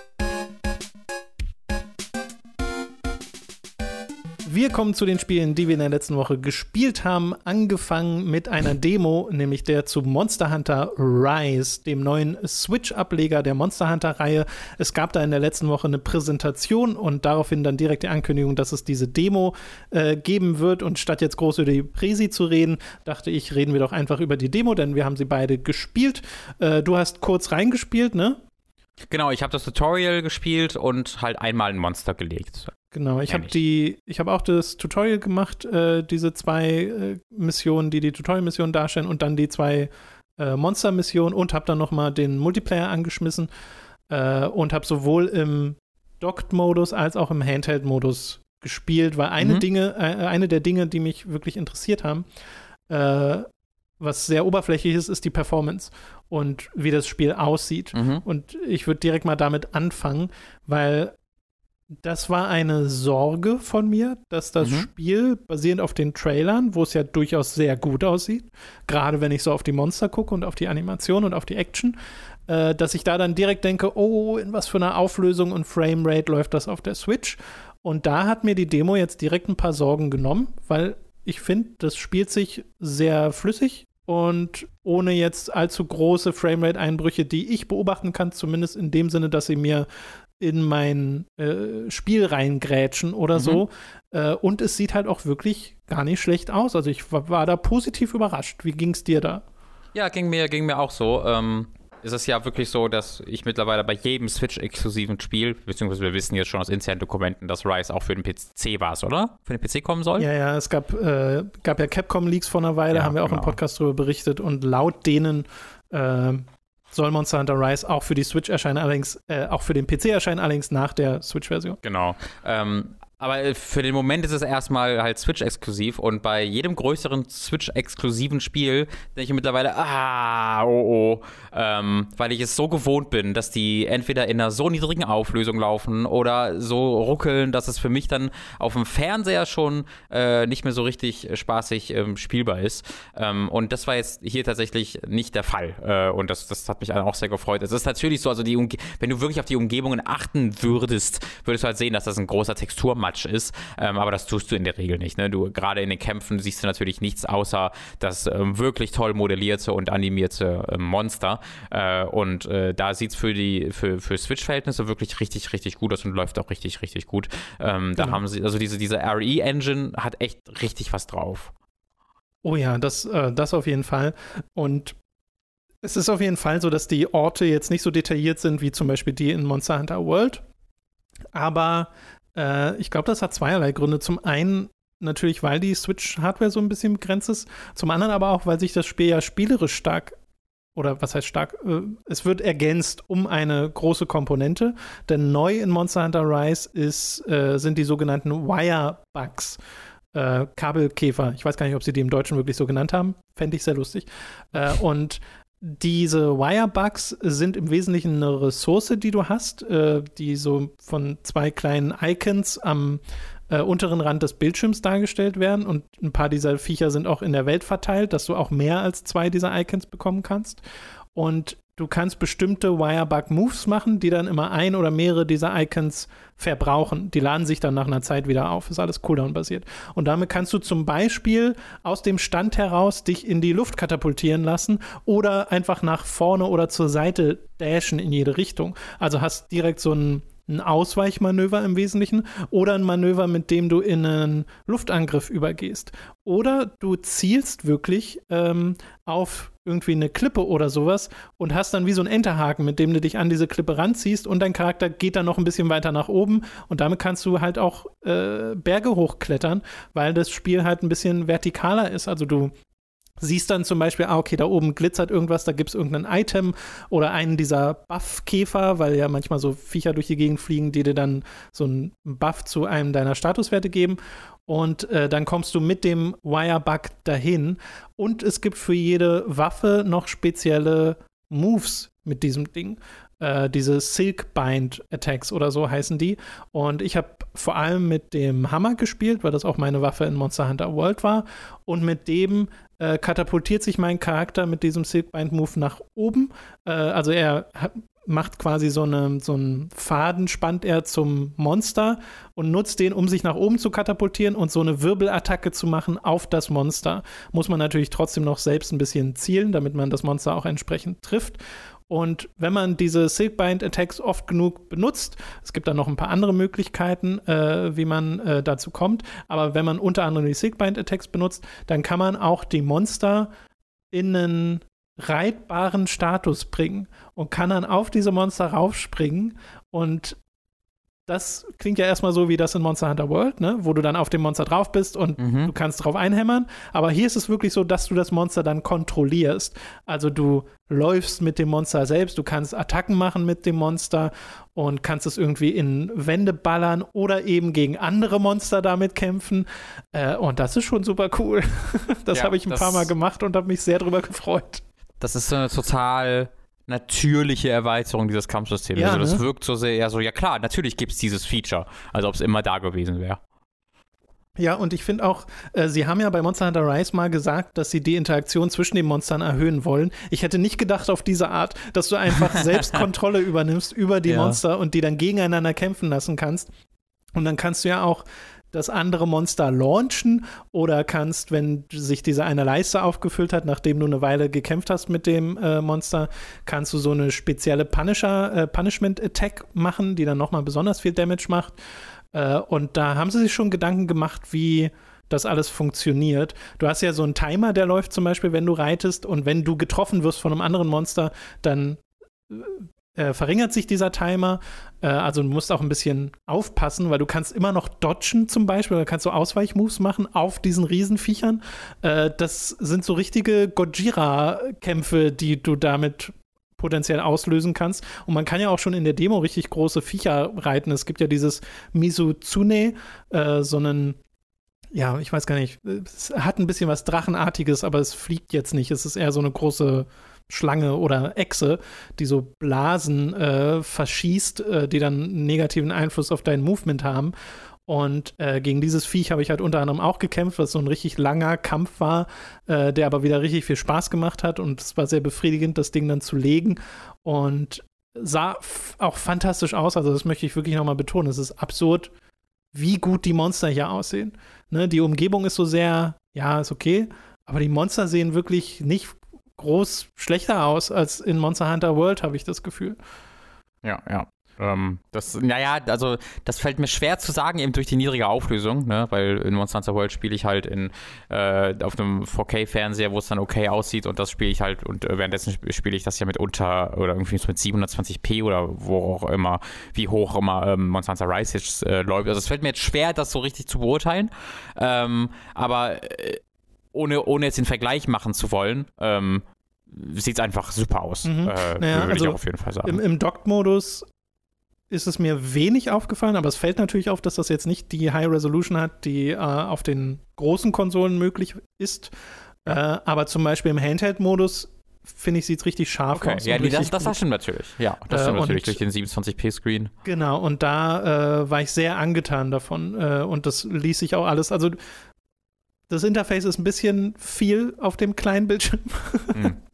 Wir kommen zu den Spielen, die wir in der letzten Woche gespielt haben. Angefangen mit einer Demo, nämlich der zu Monster Hunter Rise, dem neuen Switch-Ableger der Monster Hunter-Reihe. Es gab da in der letzten Woche eine Präsentation und daraufhin dann direkt die Ankündigung, dass es diese Demo äh, geben wird. Und statt jetzt groß über die Presi zu reden, dachte ich, reden wir doch einfach über die Demo, denn wir haben sie beide gespielt. Äh, du hast kurz reingespielt, ne? Genau, ich habe das Tutorial gespielt und halt einmal ein Monster gelegt. Genau, ich habe die, ich habe auch das Tutorial gemacht, äh, diese zwei äh, Missionen, die die Tutorial-Missionen darstellen und dann die zwei äh, Monster-Missionen und habe dann noch mal den Multiplayer angeschmissen äh, und habe sowohl im Docked-Modus als auch im Handheld-Modus gespielt, weil eine mhm. Dinge, äh, eine der Dinge, die mich wirklich interessiert haben, äh, was sehr oberflächlich ist, ist die Performance und wie das Spiel aussieht. Mhm. Und ich würde direkt mal damit anfangen, weil das war eine Sorge von mir, dass das mhm. Spiel basierend auf den Trailern, wo es ja durchaus sehr gut aussieht, gerade wenn ich so auf die Monster gucke und auf die Animation und auf die Action, äh, dass ich da dann direkt denke, oh, in was für einer Auflösung und Framerate läuft das auf der Switch? Und da hat mir die Demo jetzt direkt ein paar Sorgen genommen, weil ich finde, das spielt sich sehr flüssig und ohne jetzt allzu große Framerate-Einbrüche, die ich beobachten kann, zumindest in dem Sinne, dass sie mir in mein äh, Spiel reingrätschen oder mhm. so. Äh, und es sieht halt auch wirklich gar nicht schlecht aus. Also ich war, war da positiv überrascht. Wie ging es dir da? Ja, ging mir, ging mir auch so. Ähm, ist es ja wirklich so, dass ich mittlerweile bei jedem Switch-exklusiven Spiel, beziehungsweise wir wissen jetzt schon aus internen Dokumenten, dass Rise auch für den PC war, oder? Für den PC kommen soll? Ja, ja, es gab, äh, gab ja Capcom-Leaks vor einer Weile, ja, haben wir auch genau. im Podcast darüber berichtet und laut denen äh, soll Monster Hunter Rise auch für die Switch erscheinen, allerdings äh, auch für den PC erscheinen, allerdings nach der Switch-Version. Genau. Ähm, aber äh, für den Moment ist es erstmal halt Switch-exklusiv und bei jedem größeren Switch-exklusiven Spiel denke ich mittlerweile, ah, oh, oh, ähm, weil ich es so gewohnt bin, dass die entweder in einer so niedrigen Auflösung laufen oder so ruckeln, dass es für mich dann auf dem Fernseher schon äh, nicht mehr so richtig spaßig ähm, spielbar ist. Ähm, und das war jetzt hier tatsächlich nicht der Fall. Äh, und das, das hat mich auch sehr gefreut. Es ist natürlich so, also die wenn du wirklich auf die Umgebungen achten würdest, würdest du halt sehen, dass das ein großer Texturmatch Quatsch ist. Ähm, aber das tust du in der Regel nicht. Ne? Du gerade in den Kämpfen siehst du natürlich nichts außer das ähm, wirklich toll modellierte und animierte äh, Monster. Äh, und äh, da sieht es für die für, für Switch-Verhältnisse wirklich richtig, richtig gut aus und läuft auch richtig, richtig gut. Ähm, da genau. haben sie, also diese, diese RE-Engine hat echt richtig was drauf. Oh ja, das, äh, das auf jeden Fall. Und es ist auf jeden Fall so, dass die Orte jetzt nicht so detailliert sind wie zum Beispiel die in Monster Hunter World. Aber äh, ich glaube, das hat zweierlei Gründe. Zum einen natürlich, weil die Switch-Hardware so ein bisschen begrenzt ist. Zum anderen aber auch, weil sich das Spiel ja spielerisch stark oder was heißt stark, äh, es wird ergänzt um eine große Komponente, denn neu in Monster Hunter Rise ist, äh, sind die sogenannten Wire-Bugs. Äh, Kabelkäfer. Ich weiß gar nicht, ob sie die im Deutschen wirklich so genannt haben. Fände ich sehr lustig. Und diese Wirebugs sind im Wesentlichen eine Ressource, die du hast, äh, die so von zwei kleinen Icons am äh, unteren Rand des Bildschirms dargestellt werden. Und ein paar dieser Viecher sind auch in der Welt verteilt, dass du auch mehr als zwei dieser Icons bekommen kannst. Und du kannst bestimmte Wirebug-Moves machen, die dann immer ein oder mehrere dieser Icons verbrauchen. Die laden sich dann nach einer Zeit wieder auf. Ist alles Cooldown-basiert. Und damit kannst du zum Beispiel aus dem Stand heraus dich in die Luft katapultieren lassen oder einfach nach vorne oder zur Seite dashen in jede Richtung. Also hast direkt so ein ein Ausweichmanöver im Wesentlichen oder ein Manöver, mit dem du in einen Luftangriff übergehst. Oder du zielst wirklich ähm, auf irgendwie eine Klippe oder sowas und hast dann wie so einen Enterhaken, mit dem du dich an diese Klippe ranziehst und dein Charakter geht dann noch ein bisschen weiter nach oben und damit kannst du halt auch äh, Berge hochklettern, weil das Spiel halt ein bisschen vertikaler ist. Also du siehst dann zum Beispiel, ah, okay, da oben glitzert irgendwas, da gibt es irgendein Item oder einen dieser Buff-Käfer, weil ja manchmal so Viecher durch die Gegend fliegen, die dir dann so einen Buff zu einem deiner Statuswerte geben. Und äh, dann kommst du mit dem Wirebug dahin. Und es gibt für jede Waffe noch spezielle Moves mit diesem Ding. Äh, diese Silkbind Attacks oder so heißen die. Und ich habe vor allem mit dem Hammer gespielt, weil das auch meine Waffe in Monster Hunter World war. Und mit dem äh, katapultiert sich mein Charakter mit diesem Silkbind Move nach oben. Äh, also er hat, macht quasi so, eine, so einen Faden, spannt er zum Monster und nutzt den, um sich nach oben zu katapultieren und so eine Wirbelattacke zu machen auf das Monster. Muss man natürlich trotzdem noch selbst ein bisschen zielen, damit man das Monster auch entsprechend trifft. Und wenn man diese Silkbind Attacks oft genug benutzt, es gibt dann noch ein paar andere Möglichkeiten, äh, wie man äh, dazu kommt, aber wenn man unter anderem die Silkbind Attacks benutzt, dann kann man auch die Monster in einen reitbaren Status bringen und kann dann auf diese Monster raufspringen und das klingt ja erstmal so wie das in Monster Hunter World, ne? wo du dann auf dem Monster drauf bist und mhm. du kannst drauf einhämmern. Aber hier ist es wirklich so, dass du das Monster dann kontrollierst. Also du läufst mit dem Monster selbst, du kannst Attacken machen mit dem Monster und kannst es irgendwie in Wände ballern oder eben gegen andere Monster damit kämpfen. Äh, und das ist schon super cool. das ja, habe ich ein paar Mal gemacht und habe mich sehr darüber gefreut. Das ist so eine total natürliche Erweiterung dieses Kampfsystems. Ja, also das ne? wirkt so sehr, ja so, ja klar, natürlich gibt es dieses Feature, als ob es immer da gewesen wäre. Ja, und ich finde auch, äh, sie haben ja bei Monster Hunter Rise mal gesagt, dass sie die Interaktion zwischen den Monstern erhöhen wollen. Ich hätte nicht gedacht auf diese Art, dass du einfach selbst Kontrolle übernimmst über die ja. Monster und die dann gegeneinander kämpfen lassen kannst. Und dann kannst du ja auch das andere Monster launchen oder kannst, wenn sich diese eine Leiste aufgefüllt hat, nachdem du eine Weile gekämpft hast mit dem äh, Monster, kannst du so eine spezielle Punisher, äh, Punishment Attack machen, die dann nochmal besonders viel Damage macht. Äh, und da haben sie sich schon Gedanken gemacht, wie das alles funktioniert. Du hast ja so einen Timer, der läuft zum Beispiel, wenn du reitest und wenn du getroffen wirst von einem anderen Monster, dann äh, verringert sich dieser Timer. Äh, also du musst auch ein bisschen aufpassen, weil du kannst immer noch dodgen zum Beispiel, oder kannst du Ausweichmoves machen auf diesen Riesenviechern. Äh, das sind so richtige Gojira-Kämpfe, die du damit potenziell auslösen kannst. Und man kann ja auch schon in der Demo richtig große Viecher reiten. Es gibt ja dieses Mizuzune, äh, so einen ja, ich weiß gar nicht, es hat ein bisschen was Drachenartiges, aber es fliegt jetzt nicht. Es ist eher so eine große Schlange oder Echse, die so Blasen äh, verschießt, äh, die dann negativen Einfluss auf dein Movement haben. Und äh, gegen dieses Viech habe ich halt unter anderem auch gekämpft, was so ein richtig langer Kampf war, äh, der aber wieder richtig viel Spaß gemacht hat. Und es war sehr befriedigend, das Ding dann zu legen. Und sah auch fantastisch aus. Also, das möchte ich wirklich nochmal betonen. Es ist absurd, wie gut die Monster hier aussehen. Ne, die Umgebung ist so sehr, ja, ist okay. Aber die Monster sehen wirklich nicht groß schlechter aus als in Monster Hunter World, habe ich das Gefühl. Ja, ja. Ähm, das, naja, also das fällt mir schwer zu sagen, eben durch die niedrige Auflösung, ne? weil in Monster Hunter World spiele ich halt in, äh, auf einem 4K-Fernseher, wo es dann okay aussieht und das spiele ich halt und äh, währenddessen spiele ich das ja mit unter oder irgendwie mit 720p oder wo auch immer, wie hoch immer ähm, Monster Hunter Rise jetzt äh, läuft. Also es fällt mir jetzt schwer, das so richtig zu beurteilen, ähm, aber äh, ohne, ohne jetzt den Vergleich machen zu wollen, ähm, sieht es einfach super aus. Mhm. Äh, naja, würde also ich auf jeden Fall sagen. Im, im Docked-Modus ist es mir wenig aufgefallen, aber es fällt natürlich auf, dass das jetzt nicht die High Resolution hat, die äh, auf den großen Konsolen möglich ist. Äh, aber zum Beispiel im Handheld-Modus finde ich, sieht es richtig scharf okay. aus. Ja, nee, das, das, stimmt natürlich. Ja, das äh, stimmt natürlich durch den 27p-Screen. Genau, und da äh, war ich sehr angetan davon. Äh, und das ließ sich auch alles, also das Interface ist ein bisschen viel auf dem kleinen Bildschirm. Mhm.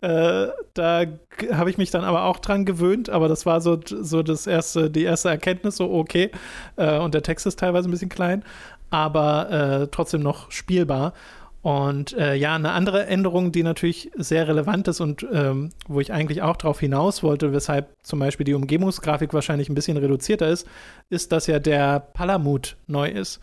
Äh, da habe ich mich dann aber auch dran gewöhnt, aber das war so, so das erste, die erste Erkenntnis, so okay. Äh, und der Text ist teilweise ein bisschen klein, aber äh, trotzdem noch spielbar. Und äh, ja, eine andere Änderung, die natürlich sehr relevant ist und ähm, wo ich eigentlich auch darauf hinaus wollte, weshalb zum Beispiel die Umgebungsgrafik wahrscheinlich ein bisschen reduzierter ist, ist, dass ja der Palamut neu ist.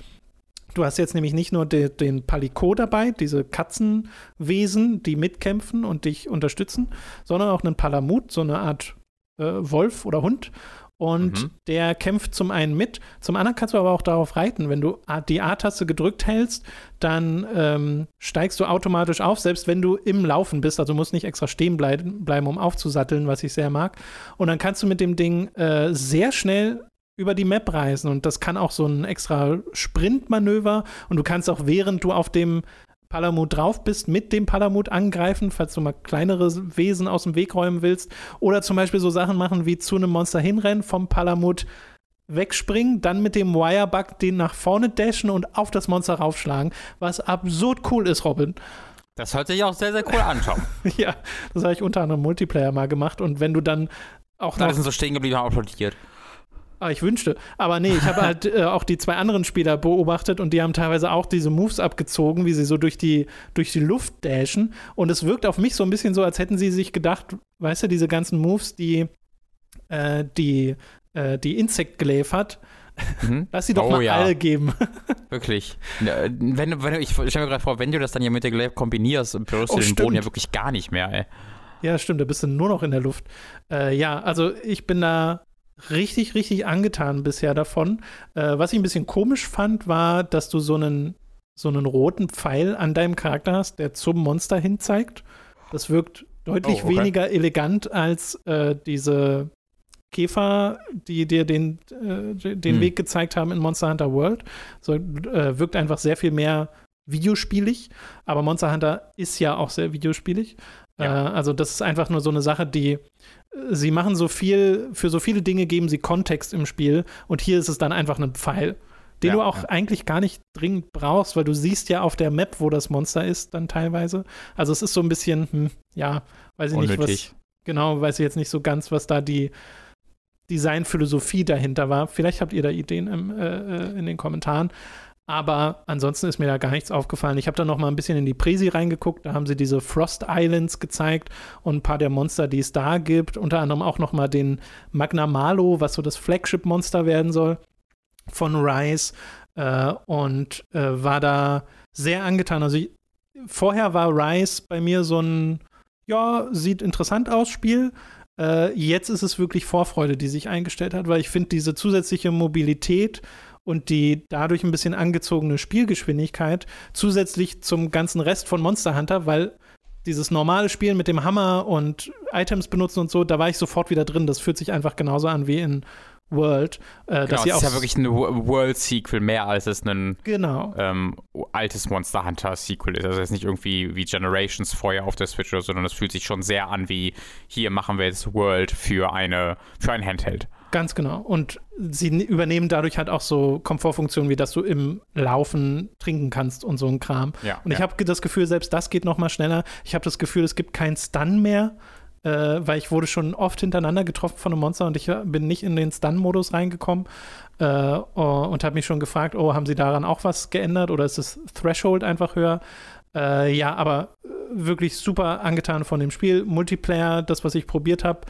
Du hast jetzt nämlich nicht nur de, den Paliko dabei, diese Katzenwesen, die mitkämpfen und dich unterstützen, sondern auch einen Palamut, so eine Art äh, Wolf oder Hund. und mhm. der kämpft zum einen mit, zum anderen kannst du aber auch darauf reiten. Wenn du die A-Taste gedrückt hältst, dann ähm, steigst du automatisch auf, selbst wenn du im Laufen bist. Also musst nicht extra stehen bleiben, bleiben, um aufzusatteln, was ich sehr mag. Und dann kannst du mit dem Ding äh, sehr schnell über die Map reisen und das kann auch so ein extra Sprintmanöver und du kannst auch während du auf dem Palamut drauf bist, mit dem Palamut angreifen, falls du mal kleinere Wesen aus dem Weg räumen willst. Oder zum Beispiel so Sachen machen wie zu einem Monster hinrennen, vom Palamut wegspringen, dann mit dem Wirebug den nach vorne dashen und auf das Monster raufschlagen, was absurd cool ist, Robin. Das hört sich auch sehr, sehr cool an, ja, das habe ich unter anderem Multiplayer mal gemacht und wenn du dann auch noch. Da sind so stehen geblieben, haben applaudiert. Ah, ich wünschte. Aber nee, ich habe halt äh, auch die zwei anderen Spieler beobachtet und die haben teilweise auch diese Moves abgezogen, wie sie so durch die, durch die Luft dashen. Und es wirkt auf mich so ein bisschen so, als hätten sie sich gedacht, weißt du, diese ganzen Moves, die äh, die, äh, die Insect Glaive hat, mhm. lass sie doch oh, mal ja. alle geben. wirklich. Wenn, wenn, ich stelle mir gerade vor, wenn du das dann ja mit der Glaive kombinierst, berührst oh, du den stimmt. Boden ja wirklich gar nicht mehr, ey. Ja, stimmt, da bist du nur noch in der Luft. Äh, ja, also ich bin da richtig, richtig angetan bisher davon. Äh, was ich ein bisschen komisch fand, war, dass du so einen, so einen roten Pfeil an deinem Charakter hast, der zum Monster hin zeigt. Das wirkt deutlich oh, okay. weniger elegant als äh, diese Käfer, die dir den, äh, den hm. Weg gezeigt haben in Monster Hunter World. So, äh, wirkt einfach sehr viel mehr videospielig, aber Monster Hunter ist ja auch sehr videospielig. Ja. Äh, also das ist einfach nur so eine Sache, die sie machen so viel, für so viele Dinge geben sie Kontext im Spiel und hier ist es dann einfach ein Pfeil, den ja, du auch ja. eigentlich gar nicht dringend brauchst, weil du siehst ja auf der Map, wo das Monster ist, dann teilweise. Also es ist so ein bisschen, hm, ja, weiß ich Unnötig. nicht, was, genau, weiß ich jetzt nicht so ganz, was da die Designphilosophie dahinter war. Vielleicht habt ihr da Ideen im, äh, äh in den Kommentaren. Aber ansonsten ist mir da gar nichts aufgefallen. Ich habe da noch mal ein bisschen in die Presi reingeguckt. Da haben sie diese Frost Islands gezeigt und ein paar der Monster, die es da gibt. Unter anderem auch noch mal den Magna Malo, was so das Flagship-Monster werden soll von Rise. Äh, und äh, war da sehr angetan. Also ich, vorher war Rise bei mir so ein, ja, sieht interessant aus Spiel. Äh, jetzt ist es wirklich Vorfreude, die sich eingestellt hat, weil ich finde diese zusätzliche Mobilität und die dadurch ein bisschen angezogene Spielgeschwindigkeit zusätzlich zum ganzen Rest von Monster Hunter, weil dieses normale Spielen mit dem Hammer und Items benutzen und so, da war ich sofort wieder drin. Das fühlt sich einfach genauso an wie in World. Äh, genau, dass es ist ja wirklich ein World-Sequel mehr, als es ein genau. ähm, altes Monster Hunter-Sequel ist. Also es ist nicht irgendwie wie Generations vorher auf der Switch, sondern es fühlt sich schon sehr an wie hier machen wir jetzt World für eine für ein Handheld. Ganz genau. Und sie übernehmen dadurch halt auch so Komfortfunktionen, wie dass du im Laufen trinken kannst und so ein Kram. Ja, und ich ja. habe das Gefühl, selbst das geht noch mal schneller. Ich habe das Gefühl, es gibt keinen Stun mehr, äh, weil ich wurde schon oft hintereinander getroffen von einem Monster und ich bin nicht in den Stun-Modus reingekommen äh, und habe mich schon gefragt, oh, haben sie daran auch was geändert oder ist das Threshold einfach höher? Äh, ja, aber wirklich super angetan von dem Spiel. Multiplayer, das, was ich probiert habe,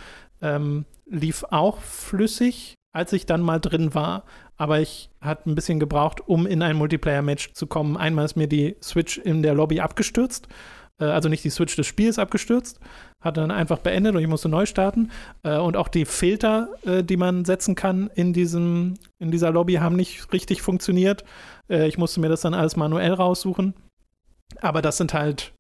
ähm, lief auch flüssig, als ich dann mal drin war. Aber ich hatte ein bisschen gebraucht, um in ein Multiplayer-Match zu kommen. Einmal ist mir die Switch in der Lobby abgestürzt. Äh, also nicht die Switch des Spiels abgestürzt. Hat dann einfach beendet und ich musste neu starten. Äh, und auch die Filter, äh, die man setzen kann in, diesem, in dieser Lobby, haben nicht richtig funktioniert. Ich musste mir das dann alles manuell raussuchen. Aber das sind halt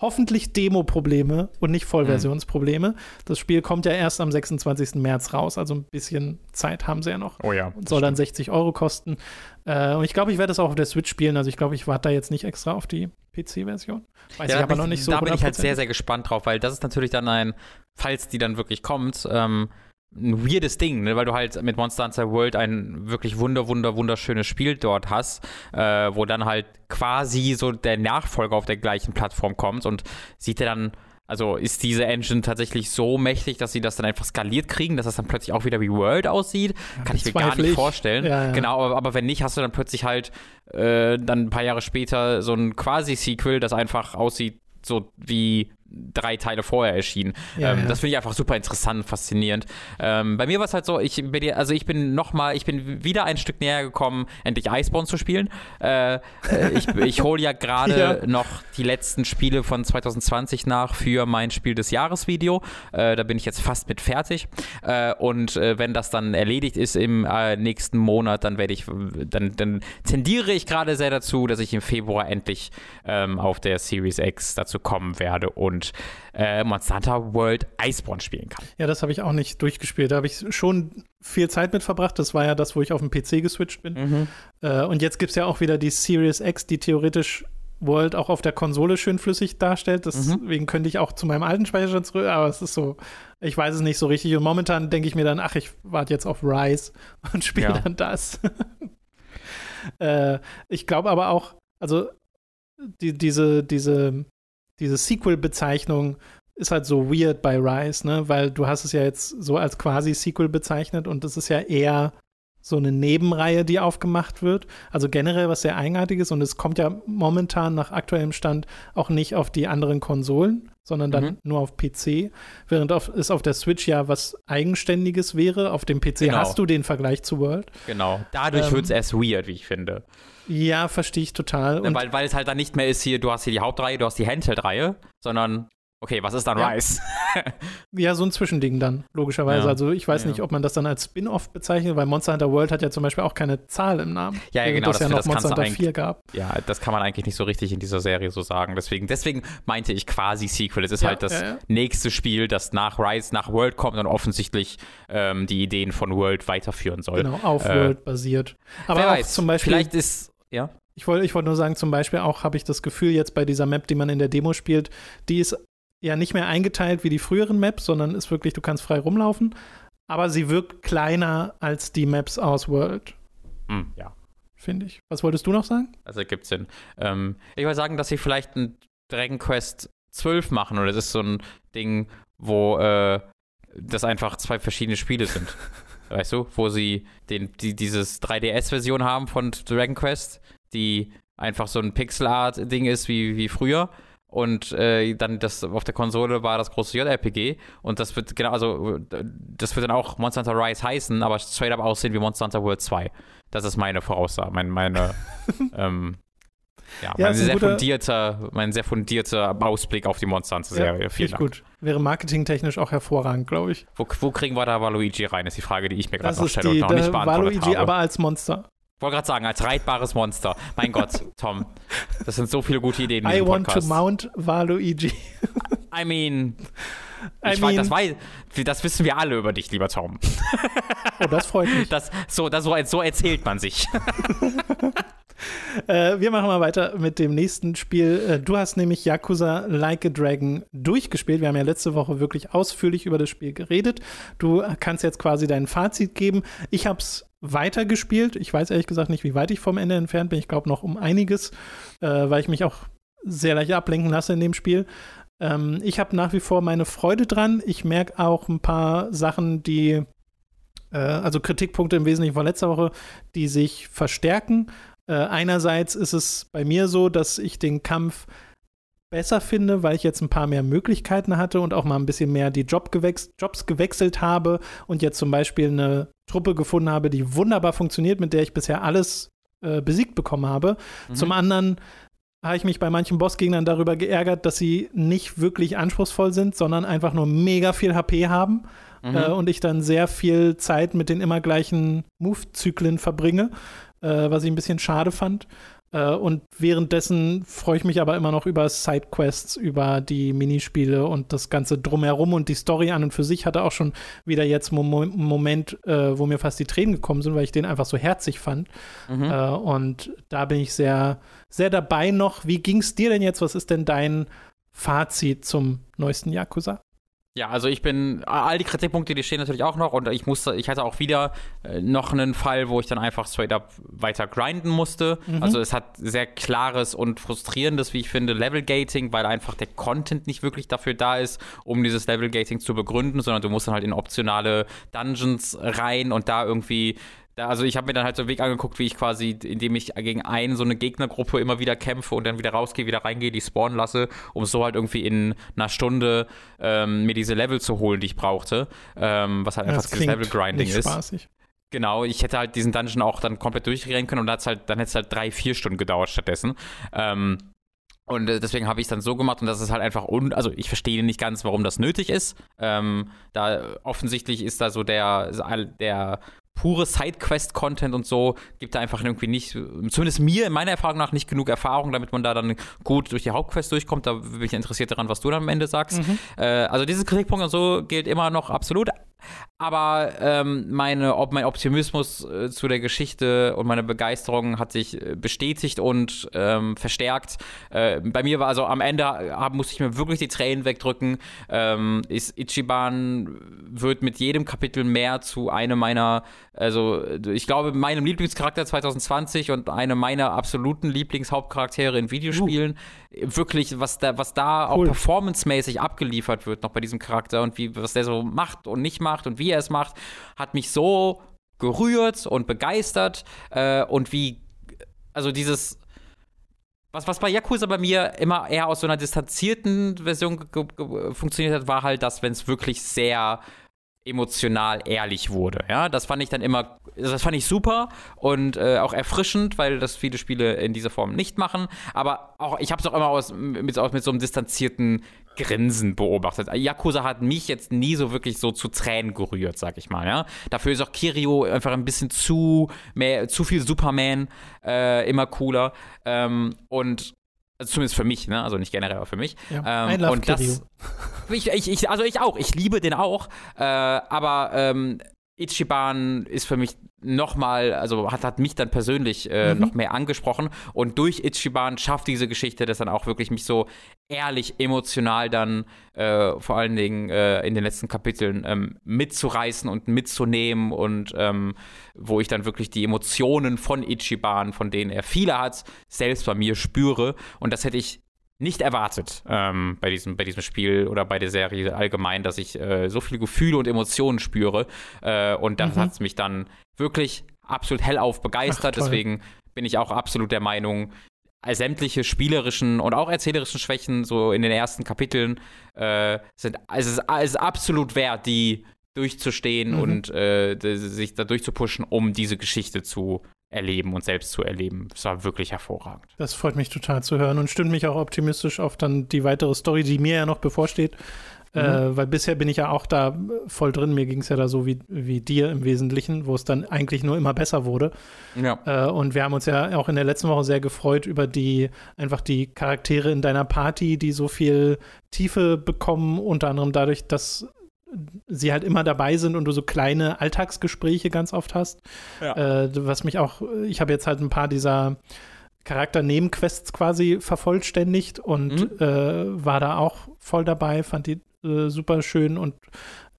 hoffentlich Demo-Probleme und nicht Vollversionsprobleme. Mhm. Das Spiel kommt ja erst am 26. März raus, also ein bisschen Zeit haben sie ja noch. Oh ja. Und soll dann 60 Euro kosten. Äh, und ich glaube, ich werde das auch auf der Switch spielen. Also ich glaube, ich warte da jetzt nicht extra auf die PC-Version. Weiß ja, ich aber noch nicht so. Da bin ich halt sehr, sehr gespannt drauf, weil das ist natürlich dann ein, falls die dann wirklich kommt, ähm, ein weirdes Ding, ne? weil du halt mit Monster Hunter World ein wirklich wunder, wunder, wunderschönes Spiel dort hast, äh, wo dann halt quasi so der Nachfolger auf der gleichen Plattform kommt und sieht er dann, also ist diese Engine tatsächlich so mächtig, dass sie das dann einfach skaliert kriegen, dass das dann plötzlich auch wieder wie World aussieht? Ja, Kann ich mir gar nicht vorstellen. Ja, ja. Genau, aber, aber, wenn nicht, hast du dann plötzlich halt äh, dann ein paar Jahre später so ein quasi-Sequel, das einfach aussieht so wie drei Teile vorher erschienen. Ja, ähm, ja. Das finde ich einfach super interessant, faszinierend. Ähm, bei mir war es halt so, ich bin, dir- also ich bin noch mal, ich bin wieder ein Stück näher gekommen, endlich Iceborne zu spielen. Äh, äh, ich ich hole ja gerade Ja. noch die letzten Spiele von 2020 nach für mein Spiel des Jahres Video. Äh, da bin ich jetzt fast mit fertig. Äh, und äh, wenn das dann erledigt ist im äh, nächsten Monat, dann werde ich, dann, dann tendiere ich gerade sehr dazu, dass ich im Februar endlich ähm, auf der Series X dazu kommen werde und äh, Monster Hunter World Iceborne spielen kann. Ja, das habe ich auch nicht durchgespielt. Da habe ich schon viel Zeit mit verbracht. Das war ja das, wo ich auf dem PC geswitcht bin. Äh, und jetzt gibt es ja auch wieder die Series X, die theoretisch World auch auf der Konsole schön flüssig darstellt. Deswegen könnte ich auch zu meinem alten Speicherstand zurück, aber es ist so, ich weiß es nicht so richtig. Und momentan denke ich mir dann, ach, ich warte jetzt auf Rise und spiele Ja. dann das. äh, ich glaube aber auch, also die, diese, diese, diese Sequel-Bezeichnung ist halt so weird bei Rise, ne? Weil du hast es ja jetzt so als quasi Sequel bezeichnet und das ist ja eher so eine Nebenreihe, die aufgemacht wird. Also generell was sehr eigenartiges und es kommt ja momentan nach aktuellem Stand auch nicht auf die anderen Konsolen, sondern dann Mhm. nur auf PC, während auf, es auf der Switch ja was Eigenständiges wäre. Auf dem PC Genau. hast du den Vergleich zu World. Genau. Dadurch Ähm, wird es erst weird, wie ich finde. Ja, verstehe ich total. Und weil, weil es halt dann nicht mehr ist hier, du hast hier die Hauptreihe, du hast die Handheld-Reihe, sondern, okay, was ist dann Ja. Rise? Ja, so ein Zwischending dann, logischerweise. Ja. Also ich weiß Ja. nicht, ob man das dann als Spin-off bezeichnet, weil Monster Hunter World hat ja zum Beispiel auch keine Zahl im Namen. Ja, ja, genau, ja das- noch das Monster Hunter eigentlich- 4 gab. Ja, das kann man eigentlich nicht so richtig in dieser Serie so sagen. Deswegen, deswegen meinte ich quasi Sequel. Es ist Ja, halt das ja, ja. nächste Spiel, das nach Rise, nach World kommt und offensichtlich ähm, die Ideen von World weiterführen soll. Genau, auf Äh, World basiert. Aber Wer weiß, zum Beispiel, vielleicht ist, ja. ich wollte ich wollte nur sagen, zum Beispiel auch habe ich das Gefühl jetzt bei dieser Map, die man in der Demo spielt, die ist ja nicht mehr eingeteilt wie die früheren Maps, sondern ist wirklich, du kannst frei rumlaufen, aber sie wirkt kleiner als die Maps aus World, Hm, ja. finde ich. Was wolltest du noch sagen? Also gibt Sinn. Ähm, ich würde sagen, dass sie vielleicht ein Dragon Quest 12 machen oder das ist so ein Ding, wo äh, das einfach zwei verschiedene Spiele sind. weißt du, wo sie den, die, dieses 3DS-Version haben von Dragon Quest, die einfach so ein Pixel-Art-Ding ist wie, wie früher. Und äh, dann das auf der Konsole war das große JRPG und das wird genau, also das wird dann auch Monster Hunter Rise heißen, aber straight up aussehen wie Monster Hunter World 2. Das ist meine Voraussage, mein, meine ähm, ja, Ja, mein, sehr guter- fundierter, mein sehr fundierter Ausblick auf die Monster Hunter Serie. finde Vielen Dank. gut. Wäre marketingtechnisch auch hervorragend, glaube ich. Wo, wo kriegen wir da Waluigi rein, ist die Frage, die ich mir gerade noch stelle die und noch nicht beantwortet Waluigi, habe. aber als Monster. Wollte gerade sagen, als reitbares Monster. Mein Gott, Tom, das sind so viele gute Ideen in I want Podcast. to mount Waluigi. I mean, I ich mean- weiß, das, weiß, das wissen wir alle über dich, lieber Tom. Oh, das freut mich. Das, so, das, so, so erzählt man sich. Äh, wir machen mal weiter mit dem nächsten Spiel. Äh, du hast nämlich Yakuza Like a Dragon durchgespielt. Wir haben ja letzte Woche wirklich ausführlich über das Spiel geredet. Du kannst jetzt quasi dein Fazit geben. Ich habe es weitergespielt. Ich weiß ehrlich gesagt nicht, wie weit ich vom Ende entfernt bin. Ich glaube noch um einiges, äh, weil ich mich auch sehr leicht ablenken lasse in dem Spiel. Ähm, ich habe nach wie vor meine Freude dran. Ich merke auch ein paar Sachen, die, äh, also Kritikpunkte im Wesentlichen von letzter Woche, die sich verstärken. Äh, einerseits ist es bei mir so, dass ich den Kampf besser finde, weil ich jetzt ein paar mehr Möglichkeiten hatte und auch mal ein bisschen mehr die Job gewex Jobs gewechselt habe und jetzt zum Beispiel eine Truppe gefunden habe, die wunderbar funktioniert, mit der ich bisher alles äh, besiegt bekommen habe. Mhm. Zum anderen habe ich mich bei manchen Bossgegnern darüber geärgert, dass sie nicht wirklich anspruchsvoll sind, sondern einfach nur mega viel HP haben Mhm. äh, und ich dann sehr viel Zeit mit den immer gleichen Move-Zyklen verbringe, äh, was ich ein bisschen schade fand. Äh, und währenddessen freue ich mich aber immer noch über Sidequests, über die Minispiele und das Ganze drumherum und die Story an und für sich hatte auch schon wieder jetzt einen Mo- Moment, äh, wo mir fast die Tränen gekommen sind, weil ich den einfach so herzig fand. Mhm. Äh, und da bin ich sehr, sehr dabei noch. Wie ging es dir denn jetzt? Was ist denn dein Fazit zum neuesten Yakuza? Ja, also ich bin, all die Kritikpunkte, die stehen natürlich auch noch und ich musste, ich hatte auch wieder äh, noch einen Fall, wo ich dann einfach straight up weiter grinden musste. Mhm. Also es hat sehr klares und frustrierendes, wie ich finde, Level-Gating, weil einfach der Content nicht wirklich dafür da ist, um dieses Level-Gating zu begründen, sondern du musst dann halt in optionale Dungeons rein und da irgendwie also ich habe mir dann halt so einen Weg angeguckt, wie ich quasi, indem ich gegen einen so eine Gegnergruppe immer wieder kämpfe und dann wieder rausgehe, wieder reingehe, die spawnen lasse, um so halt irgendwie in einer Stunde ähm, mir diese Level zu holen, die ich brauchte. Ähm, was halt einfach das das Level-Grinding ist. spaßig. Genau, ich hätte halt diesen Dungeon auch dann komplett durchrennen können und dann, halt, dann hätte es halt drei, vier Stunden gedauert stattdessen. Ähm, und äh, deswegen habe ich es dann so gemacht und das ist halt einfach un. Also ich verstehe nicht ganz, warum das nötig ist. Ähm, da offensichtlich ist da so der, der pure Sidequest-Content und so, gibt da einfach irgendwie nicht, zumindest mir in meiner Erfahrung nach nicht genug Erfahrung, damit man da dann gut durch die Hauptquest durchkommt. Da bin ich interessiert daran, was du dann am Ende sagst. Äh, also dieses Kritikpunkt und so gilt immer noch absolut. Aber ähm, meine, ob mein Optimismus äh, zu der Geschichte und meine Begeisterung hat sich äh, bestätigt und ähm, verstärkt. Äh, bei mir war also am Ende hab, musste ich mir wirklich die Tränen wegdrücken. Ähm, ist Ichiban wird mit jedem Kapitel mehr zu einem meiner, also ich glaube, meinem Lieblingscharakter 2020 und einem meiner absoluten Lieblingshauptcharaktere in Videospielen. Wirklich, was da, was da auch Cool. performancemäßig abgeliefert wird noch bei diesem Charakter und wie, was der so macht und nicht macht und wie er es macht, hat mich so gerührt und begeistert äh, und wie, also dieses, was, was bei Yakuza bei mir immer eher aus so einer distanzierten Version funktioniert hat, war halt das, wenn es wirklich sehr emotional ehrlich wurde. Ja, das fand ich dann immer, das fand ich super und äh, auch erfrischend, weil das viele Spiele in dieser Form nicht machen. Aber auch, ich habe es auch immer aus, mit, aus, mit so einem distanzierten Grinsen beobachtet. Yakuza hat mich jetzt nie so wirklich so zu Tränen gerührt, sag ich mal. Ja, dafür ist auch Kirio einfach ein bisschen zu mehr, zu viel Superman äh, immer cooler ähm, und also zumindest für mich, ne? also nicht generell, aber für mich. Ja. Ähm, und das, ich, ich, ich, also ich auch, ich liebe den auch, äh, aber ähm, Ichiban ist für mich nochmal, also hat, hat mich dann persönlich äh, Mhm. noch mehr angesprochen. Und durch Ichiban schafft diese Geschichte das dann auch wirklich mich so ehrlich, emotional dann äh, vor allen Dingen äh, in den letzten Kapiteln ähm, mitzureißen und mitzunehmen. Und ähm, wo ich dann wirklich die Emotionen von Ichiban, von denen er viele hat, selbst bei mir spüre. Und das hätte ich nicht erwartet ähm, bei, diesem, bei diesem Spiel oder bei der Serie allgemein, dass ich äh, so viele Gefühle und Emotionen spüre. Äh, und das Mhm. hat mich dann wirklich absolut hellauf begeistert. Ach. Deswegen bin ich auch absolut der Meinung, sämtliche spielerischen und auch erzählerischen Schwächen so in den ersten Kapiteln äh, sind es ist, es ist absolut wert, die durchzustehen Mhm. und äh, sich da durchzupushen, um diese Geschichte zu erleben und selbst zu erleben. Es war wirklich hervorragend. Das freut mich total zu hören und stimmt mich auch optimistisch auf dann die weitere Story, die mir ja noch bevorsteht. Mhm. Äh, weil bisher bin ich ja auch da voll drin. Mir ging es ja da so wie, wie dir im Wesentlichen, wo es dann eigentlich nur immer besser wurde. Ja. Äh, und wir haben uns ja auch in der letzten Woche sehr gefreut über die, einfach die Charaktere in deiner Party, die so viel Tiefe bekommen, unter anderem dadurch, dass sie halt immer dabei sind und du so kleine Alltagsgespräche ganz oft hast. Ja. Äh, was mich auch, ich habe jetzt halt ein paar dieser Charakter-Nebenquests quasi vervollständigt und Mhm. äh, war da auch voll dabei, fand die äh, super schön und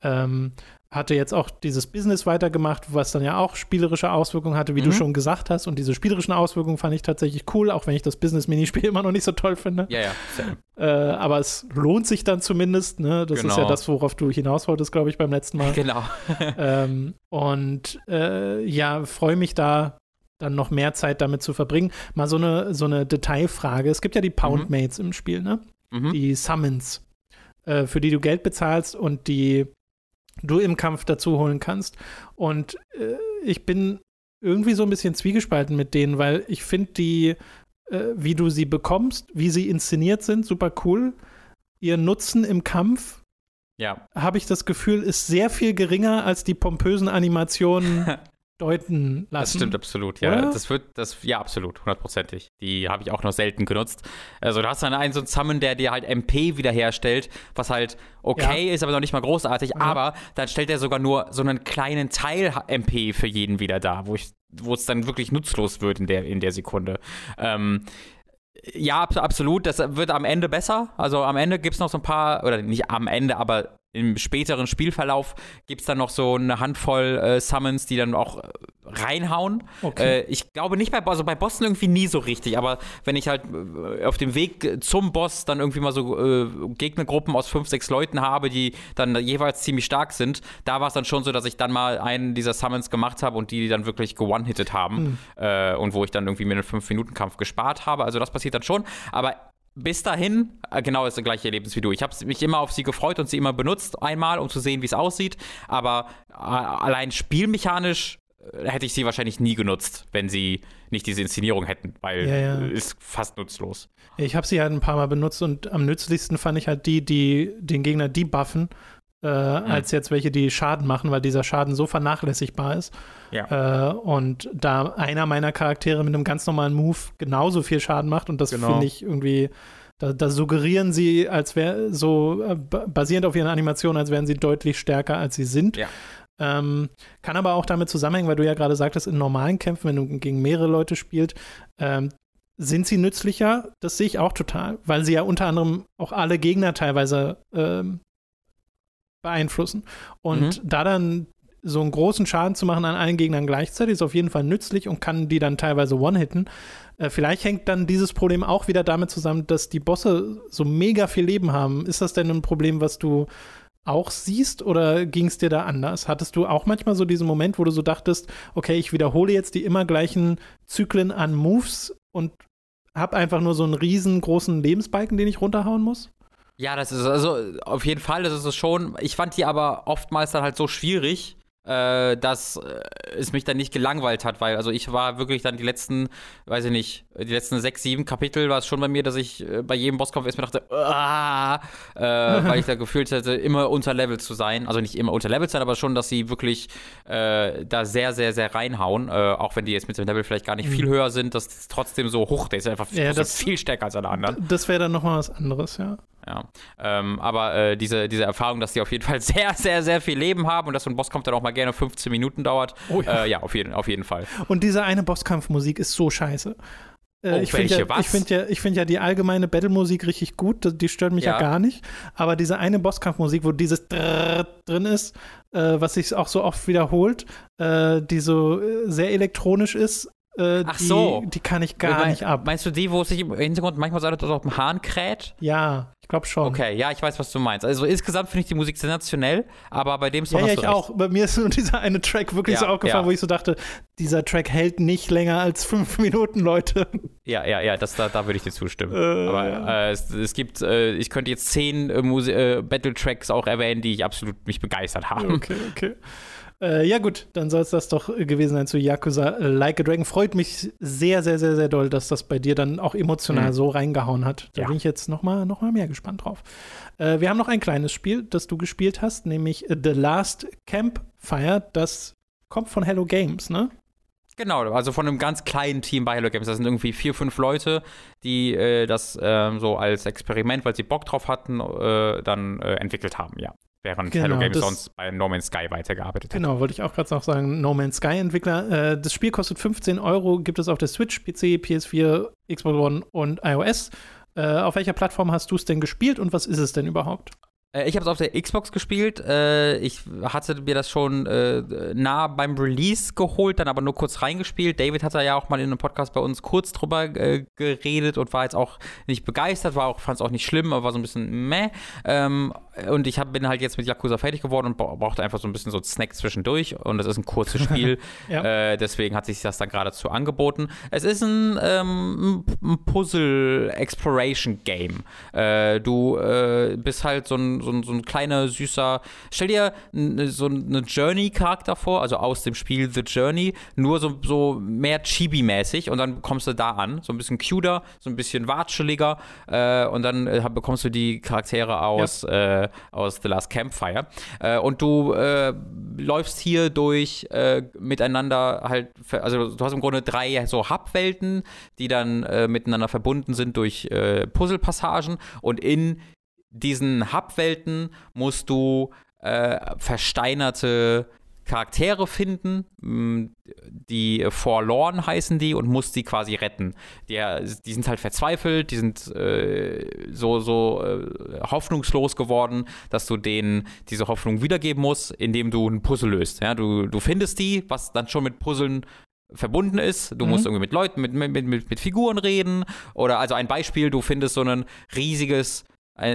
ähm, hatte jetzt auch dieses Business weitergemacht, was dann ja auch spielerische Auswirkungen hatte, wie du Mhm. schon gesagt hast. Und diese spielerischen Auswirkungen fand ich tatsächlich cool, auch wenn ich das Business-Minispiel immer noch nicht so toll finde. Ja, ja. Äh, aber es lohnt sich dann zumindest. Ne? Das ist Genau. ja das, worauf du hinaus wolltest, glaube ich, beim letzten Mal. Genau. ähm, und äh, ja, freue mich da dann noch mehr Zeit damit zu verbringen. Mal so eine, so eine Detailfrage. Es gibt ja die Poundmates im Spiel, ne? Mhm. Die Summons, äh, für die du Geld bezahlst und die du im Kampf dazu holen kannst. Und äh, ich bin irgendwie so ein bisschen zwiegespalten mit denen, weil ich finde die, äh, wie du sie bekommst, wie sie inszeniert sind, super cool. Ihr Nutzen im Kampf Ja. habe ich das Gefühl, ist sehr viel geringer als die pompösen Animationen deuten lassen. Das stimmt absolut, ja. Oder? Das wird, das, ja, absolut, hundertprozentig. Die habe ich auch noch selten genutzt. Also, du hast dann einen so einen Summon, der dir halt MP wiederherstellt, was halt okay ist, aber noch nicht mal großartig. Aber dann stellt er sogar nur so einen kleinen Teil MP für jeden wieder da, wo ich, wo es dann wirklich nutzlos wird in der, in der Sekunde. Ähm, ja, abs- absolut. Das wird am Ende besser. Also am Ende gibt es noch so ein paar, oder nicht am Ende, aber im späteren Spielverlauf gibt es dann noch so eine Handvoll äh, Summons, die dann auch reinhauen. Okay. Äh, ich glaube nicht bei, also bei Bossen irgendwie nie so richtig, aber wenn ich halt äh, auf dem Weg zum Boss dann irgendwie mal so äh, Gegnergruppen aus fünf, sechs Leuten habe, die dann jeweils ziemlich stark sind, da war es dann schon so, dass ich dann mal einen dieser Summons gemacht habe und die, dann wirklich gewonnen-hitted haben äh, und wo ich dann irgendwie mir einen 5-Minuten-Kampf gespart habe. Also das passiert dann schon, aber bis dahin, äh, genau ist das gleiche Erlebnis wie du. Ich habe mich immer auf sie gefreut und sie immer benutzt, einmal, um zu sehen, wie es aussieht. Aber äh, allein spielmechanisch hätte ich sie wahrscheinlich nie genutzt, wenn sie nicht diese Inszenierung hätten, weil Ja, ja. ist fast nutzlos. Ich habe sie halt ein paar Mal benutzt und am nützlichsten fand ich halt die, die den Gegner debuffen, äh, als jetzt welche, die Schaden machen, weil dieser Schaden so vernachlässigbar ist. Ja. Äh, und da einer meiner Charaktere mit einem ganz normalen Move genauso viel Schaden macht und das Genau. finde ich irgendwie, da, da suggerieren sie, als wäre so äh, ba- basierend auf ihren Animationen, als wären sie deutlich stärker, als sie sind. Ja. Ähm, kann aber auch damit zusammenhängen, weil du ja gerade sagtest, in normalen Kämpfen, wenn du gegen mehrere Leute spielst, ähm, sind sie nützlicher? Das sehe ich auch total, weil sie ja unter anderem auch alle Gegner teilweise ähm, beeinflussen. Und da dann so einen großen Schaden zu machen an allen Gegnern gleichzeitig ist auf jeden Fall nützlich und kann die dann teilweise one-hitten. Äh, vielleicht hängt dann dieses Problem auch wieder damit zusammen, dass die Bosse so mega viel Leben haben. Ist das denn ein Problem, was du auch siehst oder ging es dir da anders? Hattest du auch manchmal so diesen Moment, wo du so dachtest, okay, ich wiederhole jetzt die immer gleichen Zyklen an Moves und habe einfach nur so einen riesengroßen Lebensbalken, den ich runterhauen muss? Ja, das ist also auf jeden Fall, das ist es schon. Ich fand die aber oftmals dann halt so schwierig, äh, dass äh, es mich dann nicht gelangweilt hat, weil also ich war wirklich dann die letzten, weiß ich nicht, die letzten sechs, sieben Kapitel war es schon bei mir, dass ich äh, bei jedem Bosskampf erstmal dachte, ah, äh, weil ich da gefühlt hätte, immer unter Level zu sein. Also nicht immer unter Level zu sein, aber schon, dass sie wirklich äh, da sehr, sehr, sehr reinhauen. Auch wenn die jetzt mit dem Level vielleicht gar nicht viel höher sind, das ist trotzdem so hoch. Der ist einfach Ja, trotzdem das- viel stärker als alle anderen. Das wäre dann nochmal was anderes, ja. Ja, ähm, aber äh, diese, diese Erfahrung, dass die auf jeden Fall sehr, sehr, sehr viel Leben haben und dass so ein Bosskampf dann auch mal gerne 15 Minuten dauert, Oh ja. äh, ja, auf jeden, auf jeden Fall. Und diese eine Bosskampfmusik ist so scheiße. Äh, Oh, ich finde ja, ich find ja, ich find ja die allgemeine Battle-Musik richtig gut, die- stört mich ja. Ja. gar nicht. Aber diese eine Bosskampfmusik, wo dieses Drrrr drin ist, äh, was sich auch so oft wiederholt, äh, die so sehr elektronisch ist, äh, Ach die, so. die kann ich gar Me- nicht ab. Meinst du die, wo es sich im Hintergrund manchmal so dass auf dem Hahn kräht? Ja, ich glaube schon. Okay, ja, ich weiß, was du meinst. Also insgesamt finde ich die Musik sensationell, aber bei dem Song Ja, ja, ich recht. auch. Bei mir ist nur dieser eine Track wirklich Ja, so aufgefallen, ja. wo ich so dachte, dieser Track hält nicht länger als fünf Minuten, Leute. Ja, ja, ja, das, da, da würde ich dir zustimmen. Äh, aber äh, es, es gibt, äh, ich könnte jetzt zehn äh, äh, Battle-Tracks auch erwähnen, die ich absolut mich begeistert haben. Okay, okay. Äh, ja, gut, dann soll es das doch gewesen sein zu Yakuza äh, Like a Dragon. Freut mich sehr, sehr, sehr, sehr doll, dass das bei dir dann auch emotional Mhm. so reingehauen hat. Da Ja. bin ich jetzt noch mal, noch mal mehr gespannt drauf. Äh, wir haben noch ein kleines Spiel, das du gespielt hast, nämlich äh, The Last Campfire. Das kommt von Hello Games, ne? Genau, also von einem ganz kleinen Team bei Hello Games. Das sind irgendwie vier, fünf Leute, die äh, das ähm, so als Experiment, weil sie Bock drauf hatten, äh, dann äh, entwickelt haben, ja. Während Genau, Hello Games sonst bei No Man's Sky weitergearbeitet hat. Genau, wollte ich auch gerade noch sagen. No Man's Sky Entwickler. Äh, das Spiel kostet 15 Euro, gibt es auf der Switch, PC, PS4, Xbox One und iOS. Äh, auf welcher Plattform hast du es denn gespielt und was ist es denn überhaupt? Äh, ich habe es auf der Xbox gespielt. Äh, ich hatte mir das schon äh, nah beim Release geholt, dann aber nur kurz reingespielt. David hat da ja auch mal in einem Podcast bei uns kurz drüber geredet und war jetzt auch nicht begeistert, war auch fand es auch nicht schlimm, aber war so ein bisschen meh. Und ich hab, bin halt jetzt mit Yakuza fertig geworden und bra- brauchte einfach so ein bisschen so einen Snack zwischendurch. Und das ist ein kurzes Spiel. Ja. äh, deswegen hat sich das dann geradezu angeboten. Es ist ein, ähm, ein Puzzle-Exploration-Game. Äh, du äh, bist halt so ein, so, ein, so ein kleiner, süßer. Stell dir so eine Journey-Charakter vor, also aus dem Spiel The Journey, nur so, so mehr Chibi-mäßig und dann kommst du da an. So ein bisschen cuter, so ein bisschen watscheliger äh, und dann äh, bekommst du die Charaktere aus, äh, aus The Last Campfire. Äh, und du äh, läufst hier durch äh, miteinander halt, also du hast im Grunde drei so Hub-Welten, die dann äh, miteinander verbunden sind durch äh, Puzzle-Passagen und in diesen Hub-Welten musst du versteinerte Charaktere finden, mm, die Forlorn heißen die und musst die quasi retten. Die, die sind halt verzweifelt, die sind äh, so, so äh, hoffnungslos geworden, dass du denen diese Hoffnung wiedergeben musst, indem du ein Puzzle löst. Ja, du, du findest die, was dann schon mit Puzzeln verbunden ist. Du mhm. musst irgendwie mit Leuten, mit, mit, mit, mit Figuren reden. Oder also ein Beispiel, du findest so ein riesiges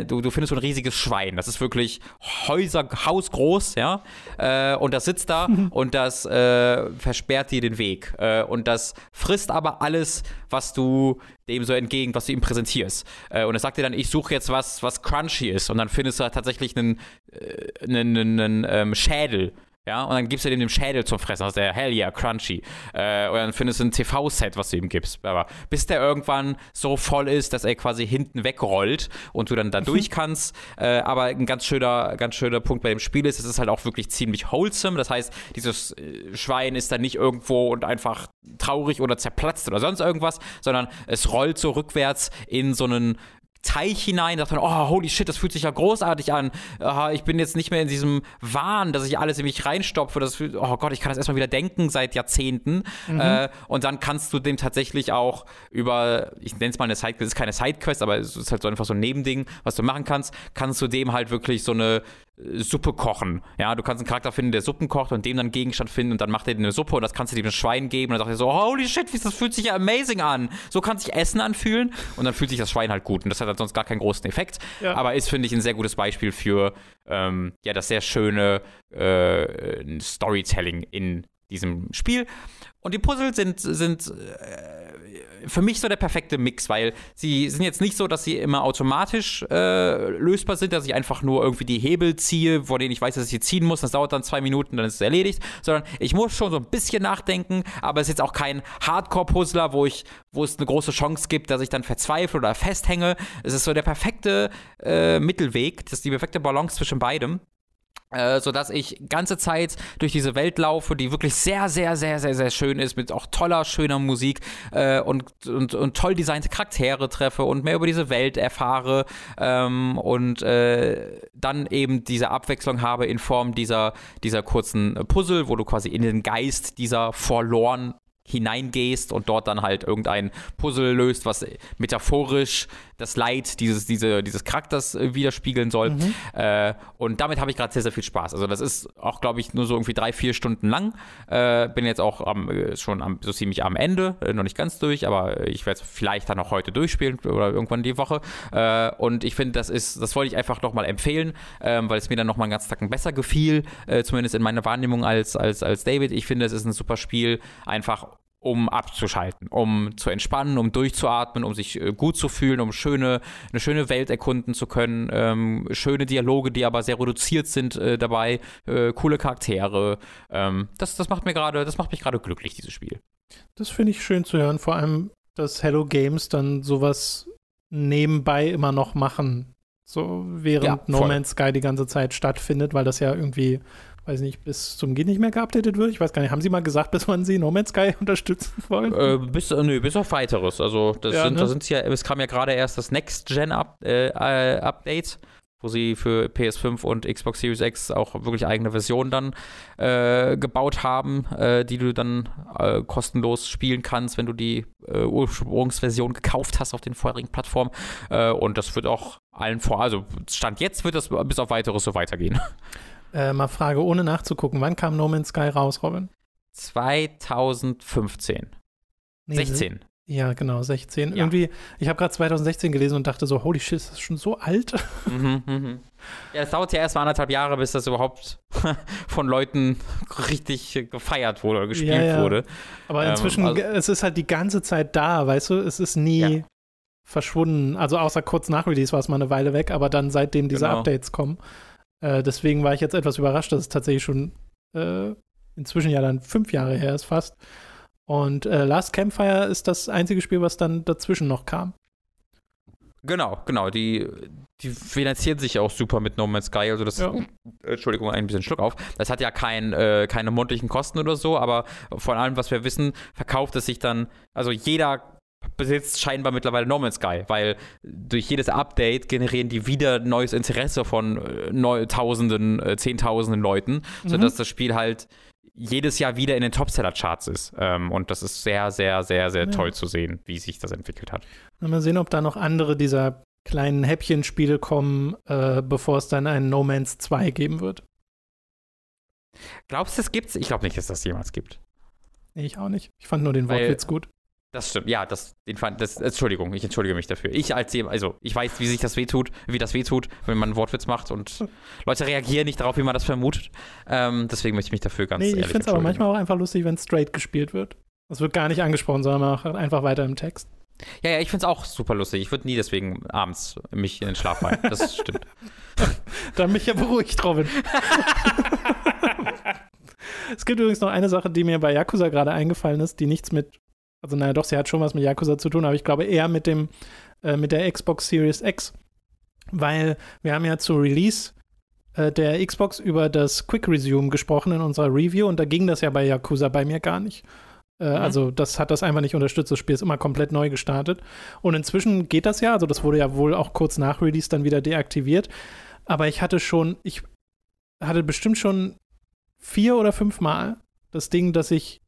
du, du findest so ein riesiges Schwein. Das ist wirklich Häuser, hausgroß, ja. Äh, und das sitzt da und das äh, versperrt dir den Weg. Äh, und das frisst aber alles, was du dem so entgegen, was du ihm präsentierst. Äh, und es sagt dir dann, ich suche jetzt was, was crunchy ist. Und dann findest du halt tatsächlich einen, äh, einen, einen, einen ähm, Schädel ja, und dann gibst du dem den Schädel zum Fressen, also der Hell yeah, crunchy. Äh, und dann findest du ein TV-Set, was du ihm gibst. Aber bis der irgendwann so voll ist, dass er quasi hinten wegrollt und du dann da durch kannst. Äh, aber ein ganz schöner, ganz schöner Punkt bei dem Spiel ist, es ist halt auch wirklich ziemlich wholesome. Das heißt, dieses äh, Schwein ist dann nicht irgendwo und einfach traurig oder zerplatzt oder sonst irgendwas, sondern es rollt so rückwärts in so einen Teich hinein, sagt man, oh, holy shit, das fühlt sich ja großartig an. Uh, ich bin jetzt nicht mehr in diesem Wahn, dass ich alles in mich reinstopfe. Das fühlt, oh Gott, ich kann das erstmal wieder denken seit Jahrzehnten. Mhm. Äh, und dann kannst du dem tatsächlich auch über, ich nenne es mal eine Sidequest, es ist keine Sidequest, aber es ist halt so einfach so ein Nebending, was du machen kannst, kannst du dem halt wirklich so eine Suppe kochen. Ja, du kannst einen Charakter finden, der Suppen kocht und dem dann Gegenstand finden und dann macht er dir eine Suppe und das kannst du dem ein Schwein geben und dann sagt er so, holy shit, das fühlt sich ja amazing an. So kann sich Essen anfühlen und dann fühlt sich das Schwein halt gut und das hat halt sonst gar keinen großen Effekt, ja. aber ist, finde ich, ein sehr gutes Beispiel für ähm, ja, das sehr schöne äh, Storytelling in diesem Spiel. Und die Puzzle sind, sind äh, für mich so der perfekte Mix, weil sie sind jetzt nicht so, dass sie immer automatisch äh, lösbar sind, dass ich einfach nur irgendwie die Hebel ziehe, vor denen ich weiß, dass ich sie ziehen muss. Das dauert dann zwei Minuten, dann ist es erledigt. Sondern ich muss schon so ein bisschen nachdenken, aber es ist jetzt auch kein Hardcore-Puzzler, wo ich, wo es eine große Chance gibt, dass ich dann verzweifle oder festhänge. Es ist so der perfekte äh, Mittelweg, das ist die perfekte Balance zwischen beidem. Äh, sodass ich ganze Zeit durch diese Welt laufe, die wirklich sehr, sehr, sehr, sehr, sehr schön ist, mit auch toller, schöner Musik äh, und, und, und toll designte Charaktere treffe und mehr über diese Welt erfahre ähm, und äh, dann eben diese Abwechslung habe in Form dieser, dieser kurzen Puzzle, wo du quasi in den Geist dieser Forlorn hineingehst und dort dann halt irgendein Puzzle löst, was metaphorisch das Leid dieses, diese, dieses Charakters äh, widerspiegeln soll. Mhm. Äh, und damit habe ich gerade sehr, sehr viel Spaß. Also das ist auch, glaube ich, nur so irgendwie drei, vier Stunden lang. Äh, bin jetzt auch am, äh, schon am, so ziemlich am Ende, äh, noch nicht ganz durch, aber ich werde es vielleicht dann auch heute durchspielen oder irgendwann die Woche. Äh, und ich finde, das ist, das wollte ich einfach nochmal empfehlen, ähm, weil es mir dann nochmal einen ganzen Tag besser gefiel, zumindest in meiner Wahrnehmung als, als, als David. Ich finde, es ist ein super Spiel, einfach um abzuschalten, um zu entspannen, um durchzuatmen, um sich äh, gut zu fühlen, um schöne, eine schöne Welt erkunden zu können, ähm, schöne Dialoge, die aber sehr reduziert sind äh, dabei, äh, coole Charaktere. Ähm, das, das macht mir gerade, das macht mich gerade glücklich, dieses Spiel. Das finde ich schön zu hören, vor allem, dass Hello Games dann sowas nebenbei immer noch machen. So während ja, No Man's Sky die ganze Zeit stattfindet, weil das ja irgendwie weiß nicht, bis zum Geht nicht mehr geupdatet wird. Ich weiß gar nicht, haben Sie mal gesagt, bis wann Sie No Man's Sky unterstützen wollen? Äh, bis, äh, nö, bis auf weiteres. Also das ja, sind, ne? da sind ja, es kam ja gerade erst das Next-Gen-Update, äh, wo sie für PS5 und Xbox Series X auch wirklich eigene Versionen dann äh, gebaut haben, äh, die du dann äh, kostenlos spielen kannst, wenn du die äh, Ursprungsversion gekauft hast auf den vorherigen Plattformen. Äh, und das wird auch allen vor, also Stand jetzt wird das bis auf weiteres so weitergehen. Äh, mal Frage, ohne nachzugucken, wann kam No Man's Sky raus, Robin? 2015. Nee, 16. Ja, genau, 16. Ja. Irgendwie, ich habe gerade 2016 gelesen und dachte so, holy shit, ist das schon so alt? Mhm, mhm. Ja, es dauert ja erst mal anderthalb Jahre, bis das überhaupt von Leuten richtig gefeiert wurde oder gespielt ja, ja. wurde. Aber ähm, inzwischen, ähm, also, es ist halt die ganze Zeit da, weißt du? Es ist nie verschwunden. Also außer kurz nach Release war es mal eine Weile weg, aber dann seitdem diese genau. Updates kommen. Äh, deswegen war ich jetzt etwas überrascht, dass es tatsächlich schon äh, inzwischen ja dann fünf Jahre her ist fast. Und äh, Last Campfire ist das einzige Spiel, was dann dazwischen noch kam. Genau, genau. Die, die finanzieren sich auch super mit No Man's Sky. Also das, ja. Entschuldigung, ein bisschen Schluck auf. Das hat ja kein, äh, keine monatlichen Kosten oder so, aber von allem, was wir wissen, verkauft es sich dann, also jeder besitzt scheinbar mittlerweile No Man's Sky, weil durch jedes Update generieren die wieder neues Interesse von äh, neu, Tausenden, äh, Zehntausenden Leuten, mhm. sodass das Spiel halt jedes Jahr wieder in den Topseller-Charts ist. Ähm, und das ist sehr, sehr, sehr, sehr ja. toll zu sehen, wie sich das entwickelt hat. Mal sehen, ob da noch andere dieser kleinen Häppchenspiele kommen, äh, bevor es dann einen No Man's 2 geben wird. Glaubst du, es gibt's? Ich glaube nicht, dass das jemals gibt. Nee, ich auch nicht. Ich fand nur den Wortwitz gut. Das stimmt, ja, das, den fand, das, Entschuldigung, ich entschuldige mich dafür. Ich als jemand, also ich weiß, wie sich das wehtut, wie das wehtut, wenn man einen Wortwitz macht und Leute reagieren nicht darauf, wie man das vermutet. Ähm, deswegen möchte ich mich dafür ganz nee, ehrlich ich finde es aber manchmal auch einfach lustig, wenn straight gespielt wird. Das wird gar nicht angesprochen, sondern einfach weiter im Text. Ja, ja, ich finde es auch super lustig. Ich würde nie deswegen abends mich in den Schlaf fallen. Das stimmt. Dann mich ja beruhigt, Robin. es gibt übrigens noch eine Sache, die mir bei Yakuza gerade eingefallen ist, die nichts mit, also naja, doch, sie hat schon was mit Yakuza zu tun, aber ich glaube eher mit dem, äh, mit der Xbox Series X. Weil wir haben ja zu Release äh, der Xbox über das Quick Resume gesprochen in unserer Review und da ging das ja bei Yakuza bei mir gar nicht. Äh, mhm. Also das hat das einfach nicht unterstützt. Das Spiel ist immer komplett neu gestartet. Und inzwischen geht das ja. Also das wurde ja wohl auch kurz nach Release dann wieder deaktiviert. Aber ich hatte schon, ich hatte bestimmt schon vier oder fünf Mal das Ding, dass ich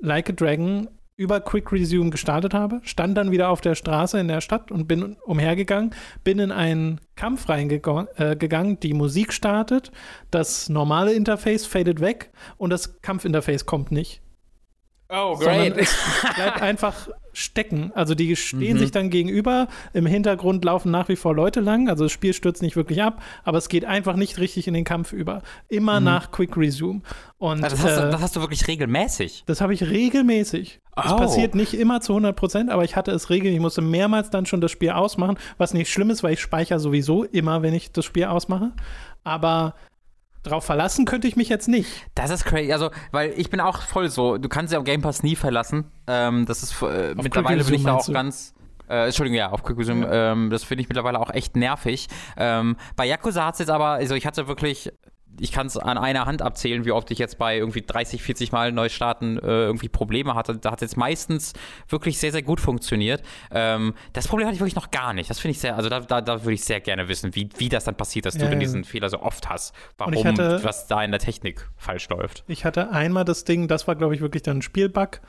Like a Dragon über Quick Resume gestartet habe, stand dann wieder auf der Straße in der Stadt und bin umhergegangen, bin in einen Kampf reingegangen, äh, die Musik startet, das normale Interface fadet weg und das Kampfinterface kommt nicht. Oh, great. es bleibt einfach stecken. Also die stehen mhm. sich dann gegenüber. Im Hintergrund laufen nach wie vor Leute lang. Also das Spiel stürzt nicht wirklich ab, aber es geht einfach nicht richtig in den Kampf über. Immer mhm. nach Quick Resume. Und, also das, hast du, äh, das, hast du, wirklich regelmäßig? Das habe ich regelmäßig. Oh. Das passiert nicht immer zu 100 Prozent, aber ich hatte es regelmäßig. Ich musste mehrmals dann schon das Spiel ausmachen, was nicht schlimm ist, weil ich speichere sowieso immer, wenn ich das Spiel ausmache. Aber drauf verlassen könnte ich mich jetzt nicht. Das ist crazy. Also, weil ich bin auch voll so, du kannst ja am Game Pass nie verlassen. Ähm, das ist äh, mittlerweile bin ich da auch ganz. Äh, Entschuldigung, ja, auf Quick Resume. Ja. Ähm, das finde ich mittlerweile auch echt nervig. Ähm, bei Yakuza hat es jetzt aber, also ich hatte wirklich ich kann es an einer Hand abzählen, wie oft ich jetzt bei irgendwie 30, 40 Mal Neustarten äh, irgendwie Probleme hatte. Da hat es jetzt meistens wirklich sehr, sehr gut funktioniert. Ähm, das Problem hatte ich wirklich noch gar nicht. Das finde ich sehr, also da, da, da würde ich sehr gerne wissen, wie, wie das dann passiert, dass ja, du denn diesen Fehler so oft hast. Warum, hatte, was da in der Technik falsch läuft. Ich hatte einmal das Ding, das war, glaube ich, wirklich dann ein Spielbug,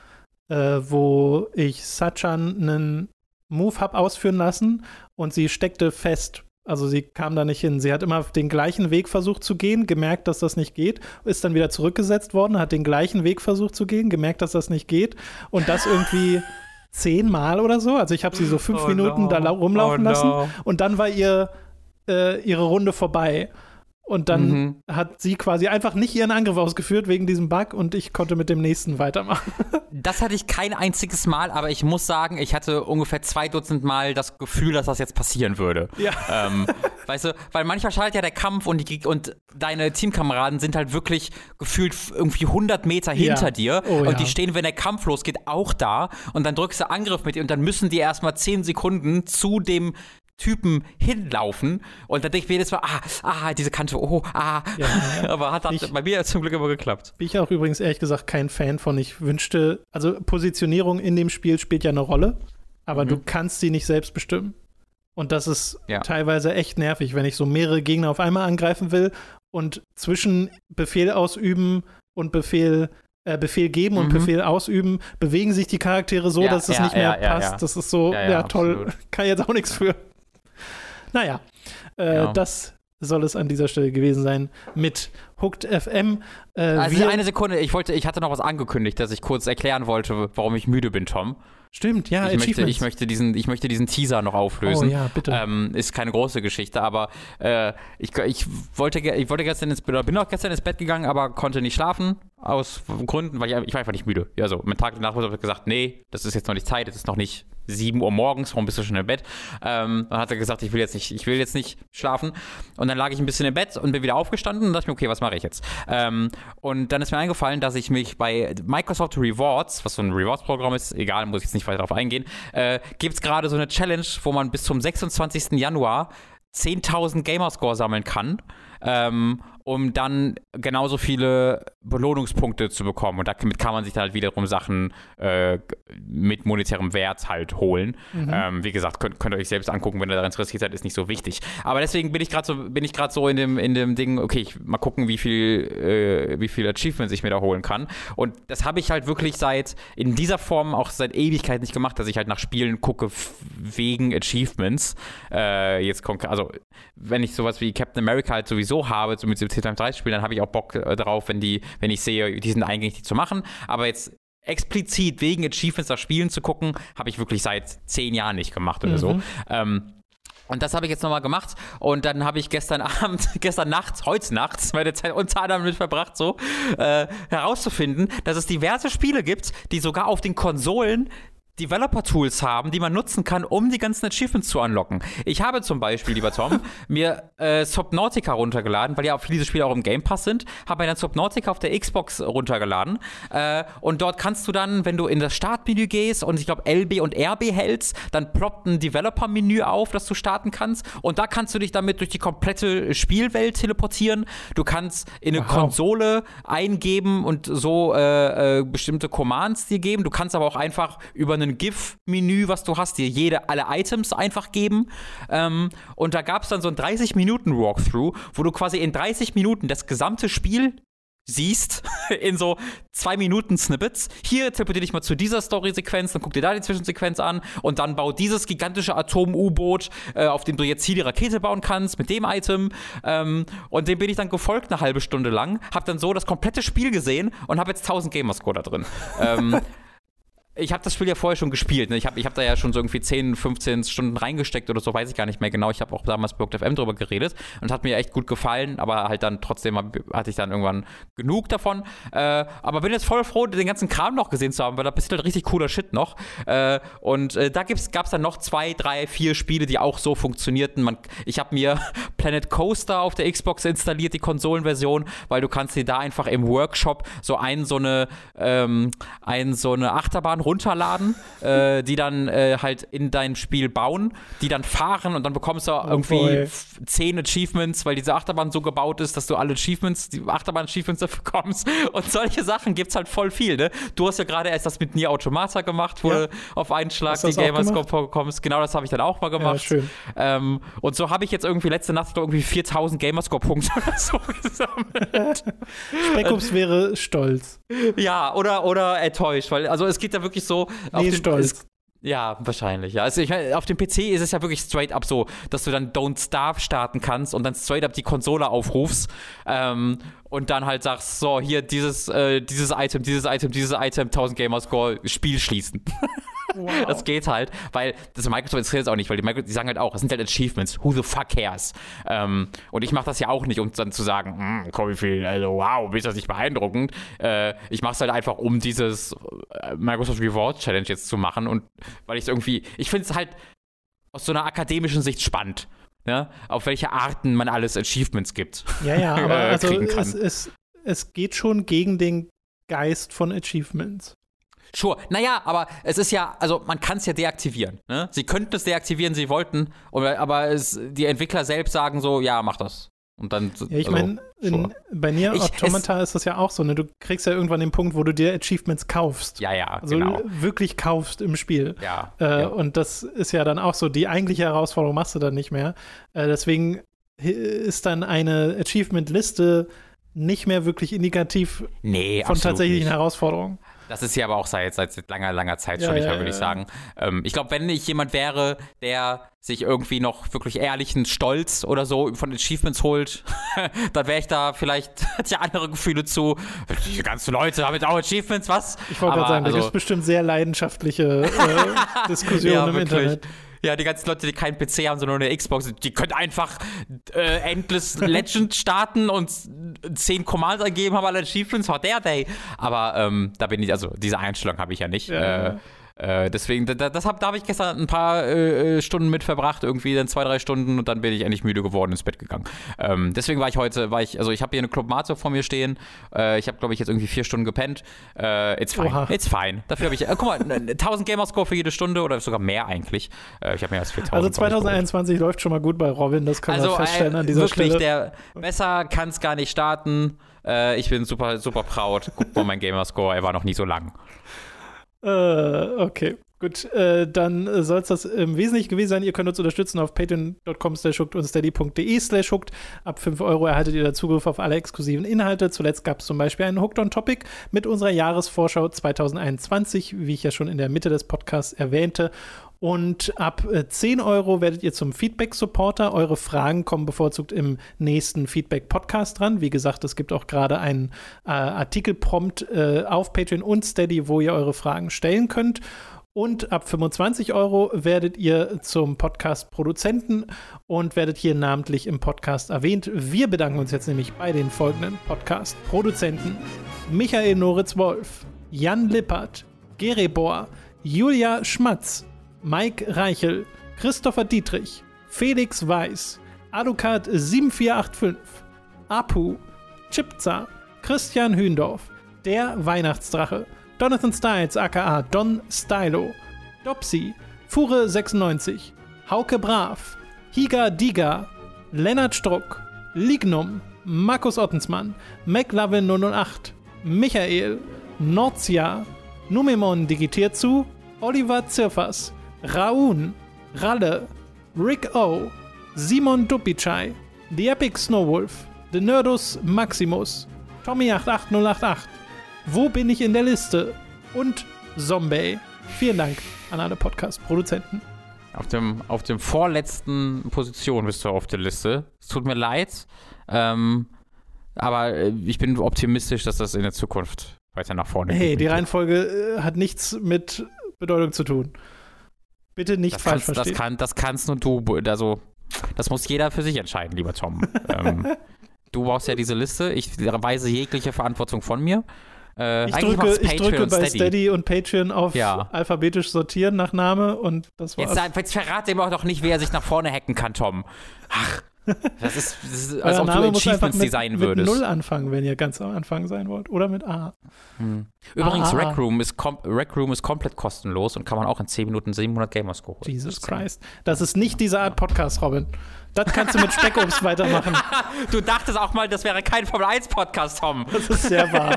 äh, wo ich Sachan einen Move habe ausführen lassen und sie steckte fest also sie kam da nicht hin. Sie hat immer den gleichen Weg versucht zu gehen, gemerkt, dass das nicht geht, ist dann wieder zurückgesetzt worden, hat den gleichen Weg versucht zu gehen, gemerkt, dass das nicht geht und das irgendwie zehnmal oder so. Also ich habe sie so fünf oh Minuten no. da rumlaufen oh lassen no. und dann war ihr äh, ihre Runde vorbei. Und dann mhm. hat sie quasi einfach nicht ihren Angriff ausgeführt wegen diesem Bug und ich konnte mit dem nächsten weitermachen. Das hatte ich kein einziges Mal, aber ich muss sagen, ich hatte ungefähr zwei Dutzend Mal das Gefühl, dass das jetzt passieren würde. Ja. Ähm, weißt du, weil manchmal schaltet ja der Kampf und, die, und deine Teamkameraden sind halt wirklich gefühlt irgendwie 100 Meter hinter ja. dir oh, und ja. die stehen, wenn der Kampf losgeht, auch da und dann drückst du Angriff mit dir und dann müssen die erstmal 10 Sekunden zu dem Typen hinlaufen und dann denke ich mir jedes Mal, ah, ah, diese Kante, oh, ah. Ja, ja. Aber hat, hat ich, bei mir zum Glück immer geklappt. Bin ich auch übrigens ehrlich gesagt kein Fan von. Ich wünschte, also Positionierung in dem Spiel spielt ja eine Rolle, aber mhm. du kannst sie nicht selbst bestimmen. Und das ist ja. teilweise echt nervig, wenn ich so mehrere Gegner auf einmal angreifen will und zwischen Befehl ausüben und Befehl äh, Befehl geben und mhm. Befehl ausüben, bewegen sich die Charaktere so, ja, dass es ja, nicht mehr passt. Das ist so, ja, toll, absolut. kann jetzt auch nichts für. Naja, äh, ja. das soll es an dieser Stelle gewesen sein mit Hooked FM. Äh, also eine Sekunde, ich wollte, ich hatte noch was angekündigt, dass ich kurz erklären wollte, warum ich müde bin, Tom. Stimmt, ja, ich möchte, ich möchte, diesen, ich möchte diesen Teaser noch auflösen. Oh ja, bitte. Ähm, ist keine große Geschichte, aber äh, ich, ich, wollte, ich wollte gestern ins bin auch gestern ins Bett gegangen, aber konnte nicht schlafen aus Gründen, weil ich, ich war einfach nicht müde. Ja, so, mein Tag danach habe ich gesagt, nee, das ist jetzt noch nicht Zeit, es ist noch nicht 7 Uhr morgens, warum bist du schon im Bett? Ähm, dann hat er gesagt, ich will jetzt nicht, ich will jetzt nicht schlafen. Und dann lag ich ein bisschen im Bett und bin wieder aufgestanden und dachte mir, okay, was mache ich jetzt? Ähm, und dann ist mir eingefallen, dass ich mich bei Microsoft Rewards, was so ein Rewards-Programm ist, egal, muss ich jetzt nicht weiter darauf eingehen, äh, gibt es gerade so eine Challenge, wo man bis zum 26. Januar 10.000 Gamerscore sammeln kann ähm, um dann genauso viele Belohnungspunkte zu bekommen. Und damit kann man sich dann halt wiederum Sachen äh, mit monetärem Wert halt holen. Mhm. Ähm, wie gesagt, könnt, könnt ihr euch selbst angucken, wenn ihr daran interessiert seid, ist nicht so wichtig. Aber deswegen bin ich gerade so, bin ich gerade so in dem, in dem Ding, okay, ich mal gucken, wie viel, äh, wie viel Achievements ich mir da holen kann. Und das habe ich halt wirklich seit, in dieser Form auch seit Ewigkeit nicht gemacht, dass ich halt nach Spielen gucke wegen Achievements. Äh, jetzt konkret, also wenn ich sowas wie Captain America halt sowieso habe, so mit 17 3 spielen, dann habe ich auch Bock äh, drauf, wenn die, wenn ich sehe, die sind eingängig, die zu machen. Aber jetzt explizit wegen Achievements nach Spielen zu gucken, habe ich wirklich seit zehn Jahren nicht gemacht oder mhm. so. Ähm, und das habe ich jetzt nochmal gemacht. Und dann habe ich gestern Abend, gestern nachts, heute nachts, meine Zeit unter anderem mit verbracht, so äh, herauszufinden, dass es diverse Spiele gibt, die sogar auf den Konsolen Developer-Tools haben, die man nutzen kann, um die ganzen Achievements zu unlocken. Ich habe zum Beispiel, lieber Tom, mir äh, Subnautica runtergeladen, weil ja auch viele Spiele auch im Game Pass sind, habe mir dann Subnautica auf der Xbox runtergeladen äh, und dort kannst du dann, wenn du in das Startmenü gehst und ich glaube LB und RB hältst, dann ploppt ein Developer-Menü auf, das du starten kannst und da kannst du dich damit durch die komplette Spielwelt teleportieren. Du kannst in eine wow. Konsole eingeben und so äh, äh, bestimmte Commands dir geben. Du kannst aber auch einfach über einen ein GIF-Menü, was du hast, dir jede, alle Items einfach geben. Ähm, und da gab es dann so ein 30-Minuten-Walkthrough, wo du quasi in 30 Minuten das gesamte Spiel siehst in so zwei Minuten Snippets. Hier teleportiere dich mal zu dieser Story-Sequenz, dann guck dir da die Zwischensequenz an und dann bau dieses gigantische Atom-U-Boot, äh, auf dem du jetzt hier die Rakete bauen kannst mit dem Item. Ähm, und dem bin ich dann gefolgt eine halbe Stunde lang, hab dann so das komplette Spiel gesehen und hab jetzt 1000 Gamerscore da drin. ähm, ich habe das Spiel ja vorher schon gespielt. Ne? Ich habe ich hab da ja schon so irgendwie 10, 15 Stunden reingesteckt oder so, weiß ich gar nicht mehr genau. Ich habe auch damals bei FM drüber geredet und hat mir echt gut gefallen, aber halt dann trotzdem hatte ich dann irgendwann genug davon. Äh, aber bin jetzt voll froh, den ganzen Kram noch gesehen zu haben, weil da ist halt richtig cooler Shit noch. Äh, und äh, da gab es dann noch zwei, drei, vier Spiele, die auch so funktionierten. Man, ich habe mir Planet Coaster auf der Xbox installiert, die Konsolenversion, weil du kannst dir da einfach im Workshop so ein, so eine, ähm, ein, so eine Achterbahn runterladen, äh, die dann äh, halt in dein Spiel bauen, die dann fahren und dann bekommst du oh irgendwie boy. zehn Achievements, weil diese Achterbahn so gebaut ist, dass du alle Achievements, die Achterbahn-Achievements dafür bekommst. Und solche Sachen gibt es halt voll viel, ne? Du hast ja gerade erst das mit Nier Automata gemacht, wo ja. du auf einen Schlag die Gamerscore bekommst. Genau das habe ich dann auch mal gemacht. Ja, schön. Ähm, und so habe ich jetzt irgendwie letzte Nacht irgendwie 4000 Gamerscore-Punkte oder so gesammelt. Speckups wäre stolz. Ja, oder, oder enttäuscht, weil also es geht da wirklich wirklich so. Nee, stolz. Ja, wahrscheinlich. Ja. Also ich meine, auf dem PC ist es ja wirklich straight up so, dass du dann Don't Starve starten kannst und dann straight up die Konsole aufrufst ähm, und dann halt sagst, so, hier dieses, äh, dieses Item, dieses Item, dieses Item, 1000 Gamerscore, Spiel schließen. Wow. Das geht halt, weil das Microsoft interessiert es auch nicht, weil die, Microsoft, die sagen halt auch, es sind halt Achievements. Who the fuck cares? Ähm, und ich mache das ja auch nicht, um dann zu sagen, hm, komm, wie viel, also wow, ist das nicht beeindruckend? Äh, ich mache es halt einfach, um dieses äh, Microsoft Reward Challenge jetzt zu machen und weil ich es irgendwie, ich finde es halt aus so einer akademischen Sicht spannend. Ne? Auf welche Arten man alles Achievements gibt. Ja, ja, aber äh, also es, es, es geht schon gegen den Geist von Achievements. Sure. Naja, aber es ist ja, also man kann es ja deaktivieren. Ne? Sie könnten es deaktivieren, sie wollten, aber es, die Entwickler selbst sagen so, ja, mach das. Und dann. Ja, ich also, meine, bei Nier Automata ist das ja auch so, ne? Du kriegst ja irgendwann den Punkt, wo du dir Achievements kaufst. Ja, ja, also genau. wirklich kaufst im Spiel. Ja, äh, ja, Und das ist ja dann auch so, die eigentliche Herausforderung machst du dann nicht mehr. Äh, deswegen ist dann eine Achievement-Liste nicht mehr wirklich indikativ nee, von tatsächlichen nicht. Herausforderungen. Das ist ja aber auch seit, seit langer, langer Zeit schon ja, nicht mehr, ja, würde ich sagen. Ähm, ich glaube, wenn ich jemand wäre, der sich irgendwie noch wirklich ehrlichen Stolz oder so von Achievements holt, dann wäre ich da vielleicht, hätte ja andere Gefühle zu. Diese ganzen Leute haben jetzt auch Achievements, was? Ich wollte gerade sagen, also, da gibt es bestimmt sehr leidenschaftliche äh, Diskussionen im wirklich. Internet. Ja, die ganzen Leute, die keinen PC haben, sondern eine Xbox, die können einfach äh, Endless Legend starten und zehn Commands ergeben, haben alle Achievements, how dare they? Aber ähm, da bin ich, also diese Einstellung habe ich ja nicht. Ja. Äh, äh, deswegen, da, das hab, da habe ich gestern ein paar äh, äh, Stunden mit verbracht, irgendwie dann zwei, drei Stunden und dann bin ich endlich müde geworden ins Bett gegangen. Ähm, deswegen war ich heute, war ich, also ich habe hier eine Club Mate vor mir stehen. Äh, ich habe, glaube ich, jetzt irgendwie vier Stunden gepennt. Äh, it's fine. Oha. It's fine. Dafür habe ich, guck mal, 1000 Gamerscore für jede Stunde oder sogar mehr eigentlich. ich habe mehr als 4000. Also 2021 läuft schon mal gut bei Robin, das kann man also, feststellen an dieser wirklich, Stelle. der besser kann es gar nicht starten. ich bin super, super proud. Guck mal mein Gamerscore, er war noch nie so lang. Äh, okay. Gut, äh, dann soll es das im Wesentlichen gewesen sein. Ihr könnt uns unterstützen auf patreon.com slash und steady.de slash hooked. Ab 5 Euro erhaltet ihr da Zugriff auf alle exklusiven Inhalte. Zuletzt gab es zum Beispiel einen Hooked on Topic mit unserer Jahresvorschau 2021, wie ich ja schon in der Mitte des Podcasts erwähnte. Und ab 10 Euro werdet ihr zum Feedback-Supporter. Eure Fragen kommen bevorzugt im nächsten Feedback-Podcast dran. Wie gesagt, es gibt auch gerade einen äh, Artikelprompt äh, auf Patreon und Steady, wo ihr eure Fragen stellen könnt. Und ab 25 Euro werdet ihr zum Podcast-Produzenten und werdet hier namentlich im Podcast erwähnt. Wir bedanken uns jetzt nämlich bei den folgenden Podcast-Produzenten: Michael Noritz-Wolf, Jan Lippert, Gerebor, Julia Schmatz, Mike Reichel, Christopher Dietrich, Felix Weiß, Adukat 7485, Apu, Chipza, Christian Hündorf, der Weihnachtsdrache, Jonathan Styles aka Don Stylo, Dopsy, Fure 96, Hauke Brav, Higa Diga, Lennart Struck, Lignum, Markus Ottensmann, McLovin 008, Michael, Norcia, Numemon digitiert zu, Oliver Zirfers, Raun, Ralle, Rick O, Simon Dupichai, The Epic Snowwolf, The Nerdus Maximus, Tommy88088, Wo bin ich in der Liste? und Zombie. Vielen Dank an alle Podcast-Produzenten. Auf dem, auf dem vorletzten Position bist du auf der Liste. Es tut mir leid, ähm, aber äh, ich bin optimistisch, dass das in der Zukunft weiter nach vorne Hey, geht. die Reihenfolge äh, hat nichts mit Bedeutung zu tun. Bitte nicht das falsch kannst, das, verstehen. kann, das kannst nur du, also das muss jeder für sich entscheiden, lieber Tom. ähm, du brauchst ja diese Liste, ich weise jegliche Verantwortung von mir. Äh, ich drücke, ich drücke bei Steady. und Patreon auf Ja. alphabetisch sortieren nach Name und das war's. Jetzt, jetzt verrate ihm auch noch nicht, wer sich nach vorne hacken kann, Tom. Ach, das ist, das ist als ob du Name einfach Achievements mit, designen mit würdest. Null anfangen, wenn ihr ganz am Anfang sein wollt. Oder mit A. Übrigens, Ah. Rec Room, ist Rec Room ist komplett kostenlos und kann man auch in 10 Minuten 700 Gamerscore holen. Jesus Christ. Das ist nicht diese Art Podcast, Robin. Das kannst du mit Speckobst weitermachen. Du dachtest auch mal, das wäre kein Formel 1 Podcast, Tom. Das ist sehr wahr.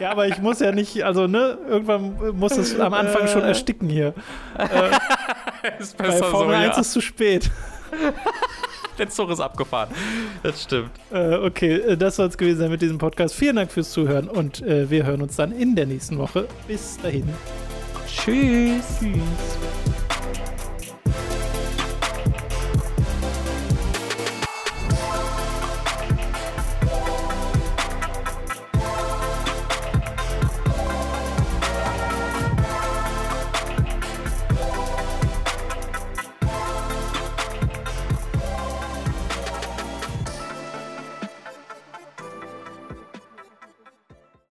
Ja, aber ich muss ja nicht, also ne, irgendwann muss es am Anfang schon ersticken hier. ist Bei Formel 1 ist zu spät. Der Zug ist abgefahren. Das stimmt. Äh, okay, äh, das soll es gewesen sein mit diesem Podcast. Vielen Dank fürs Zuhören und äh, wir hören uns dann in der nächsten Woche. Bis dahin. Tschüss. Tschüss.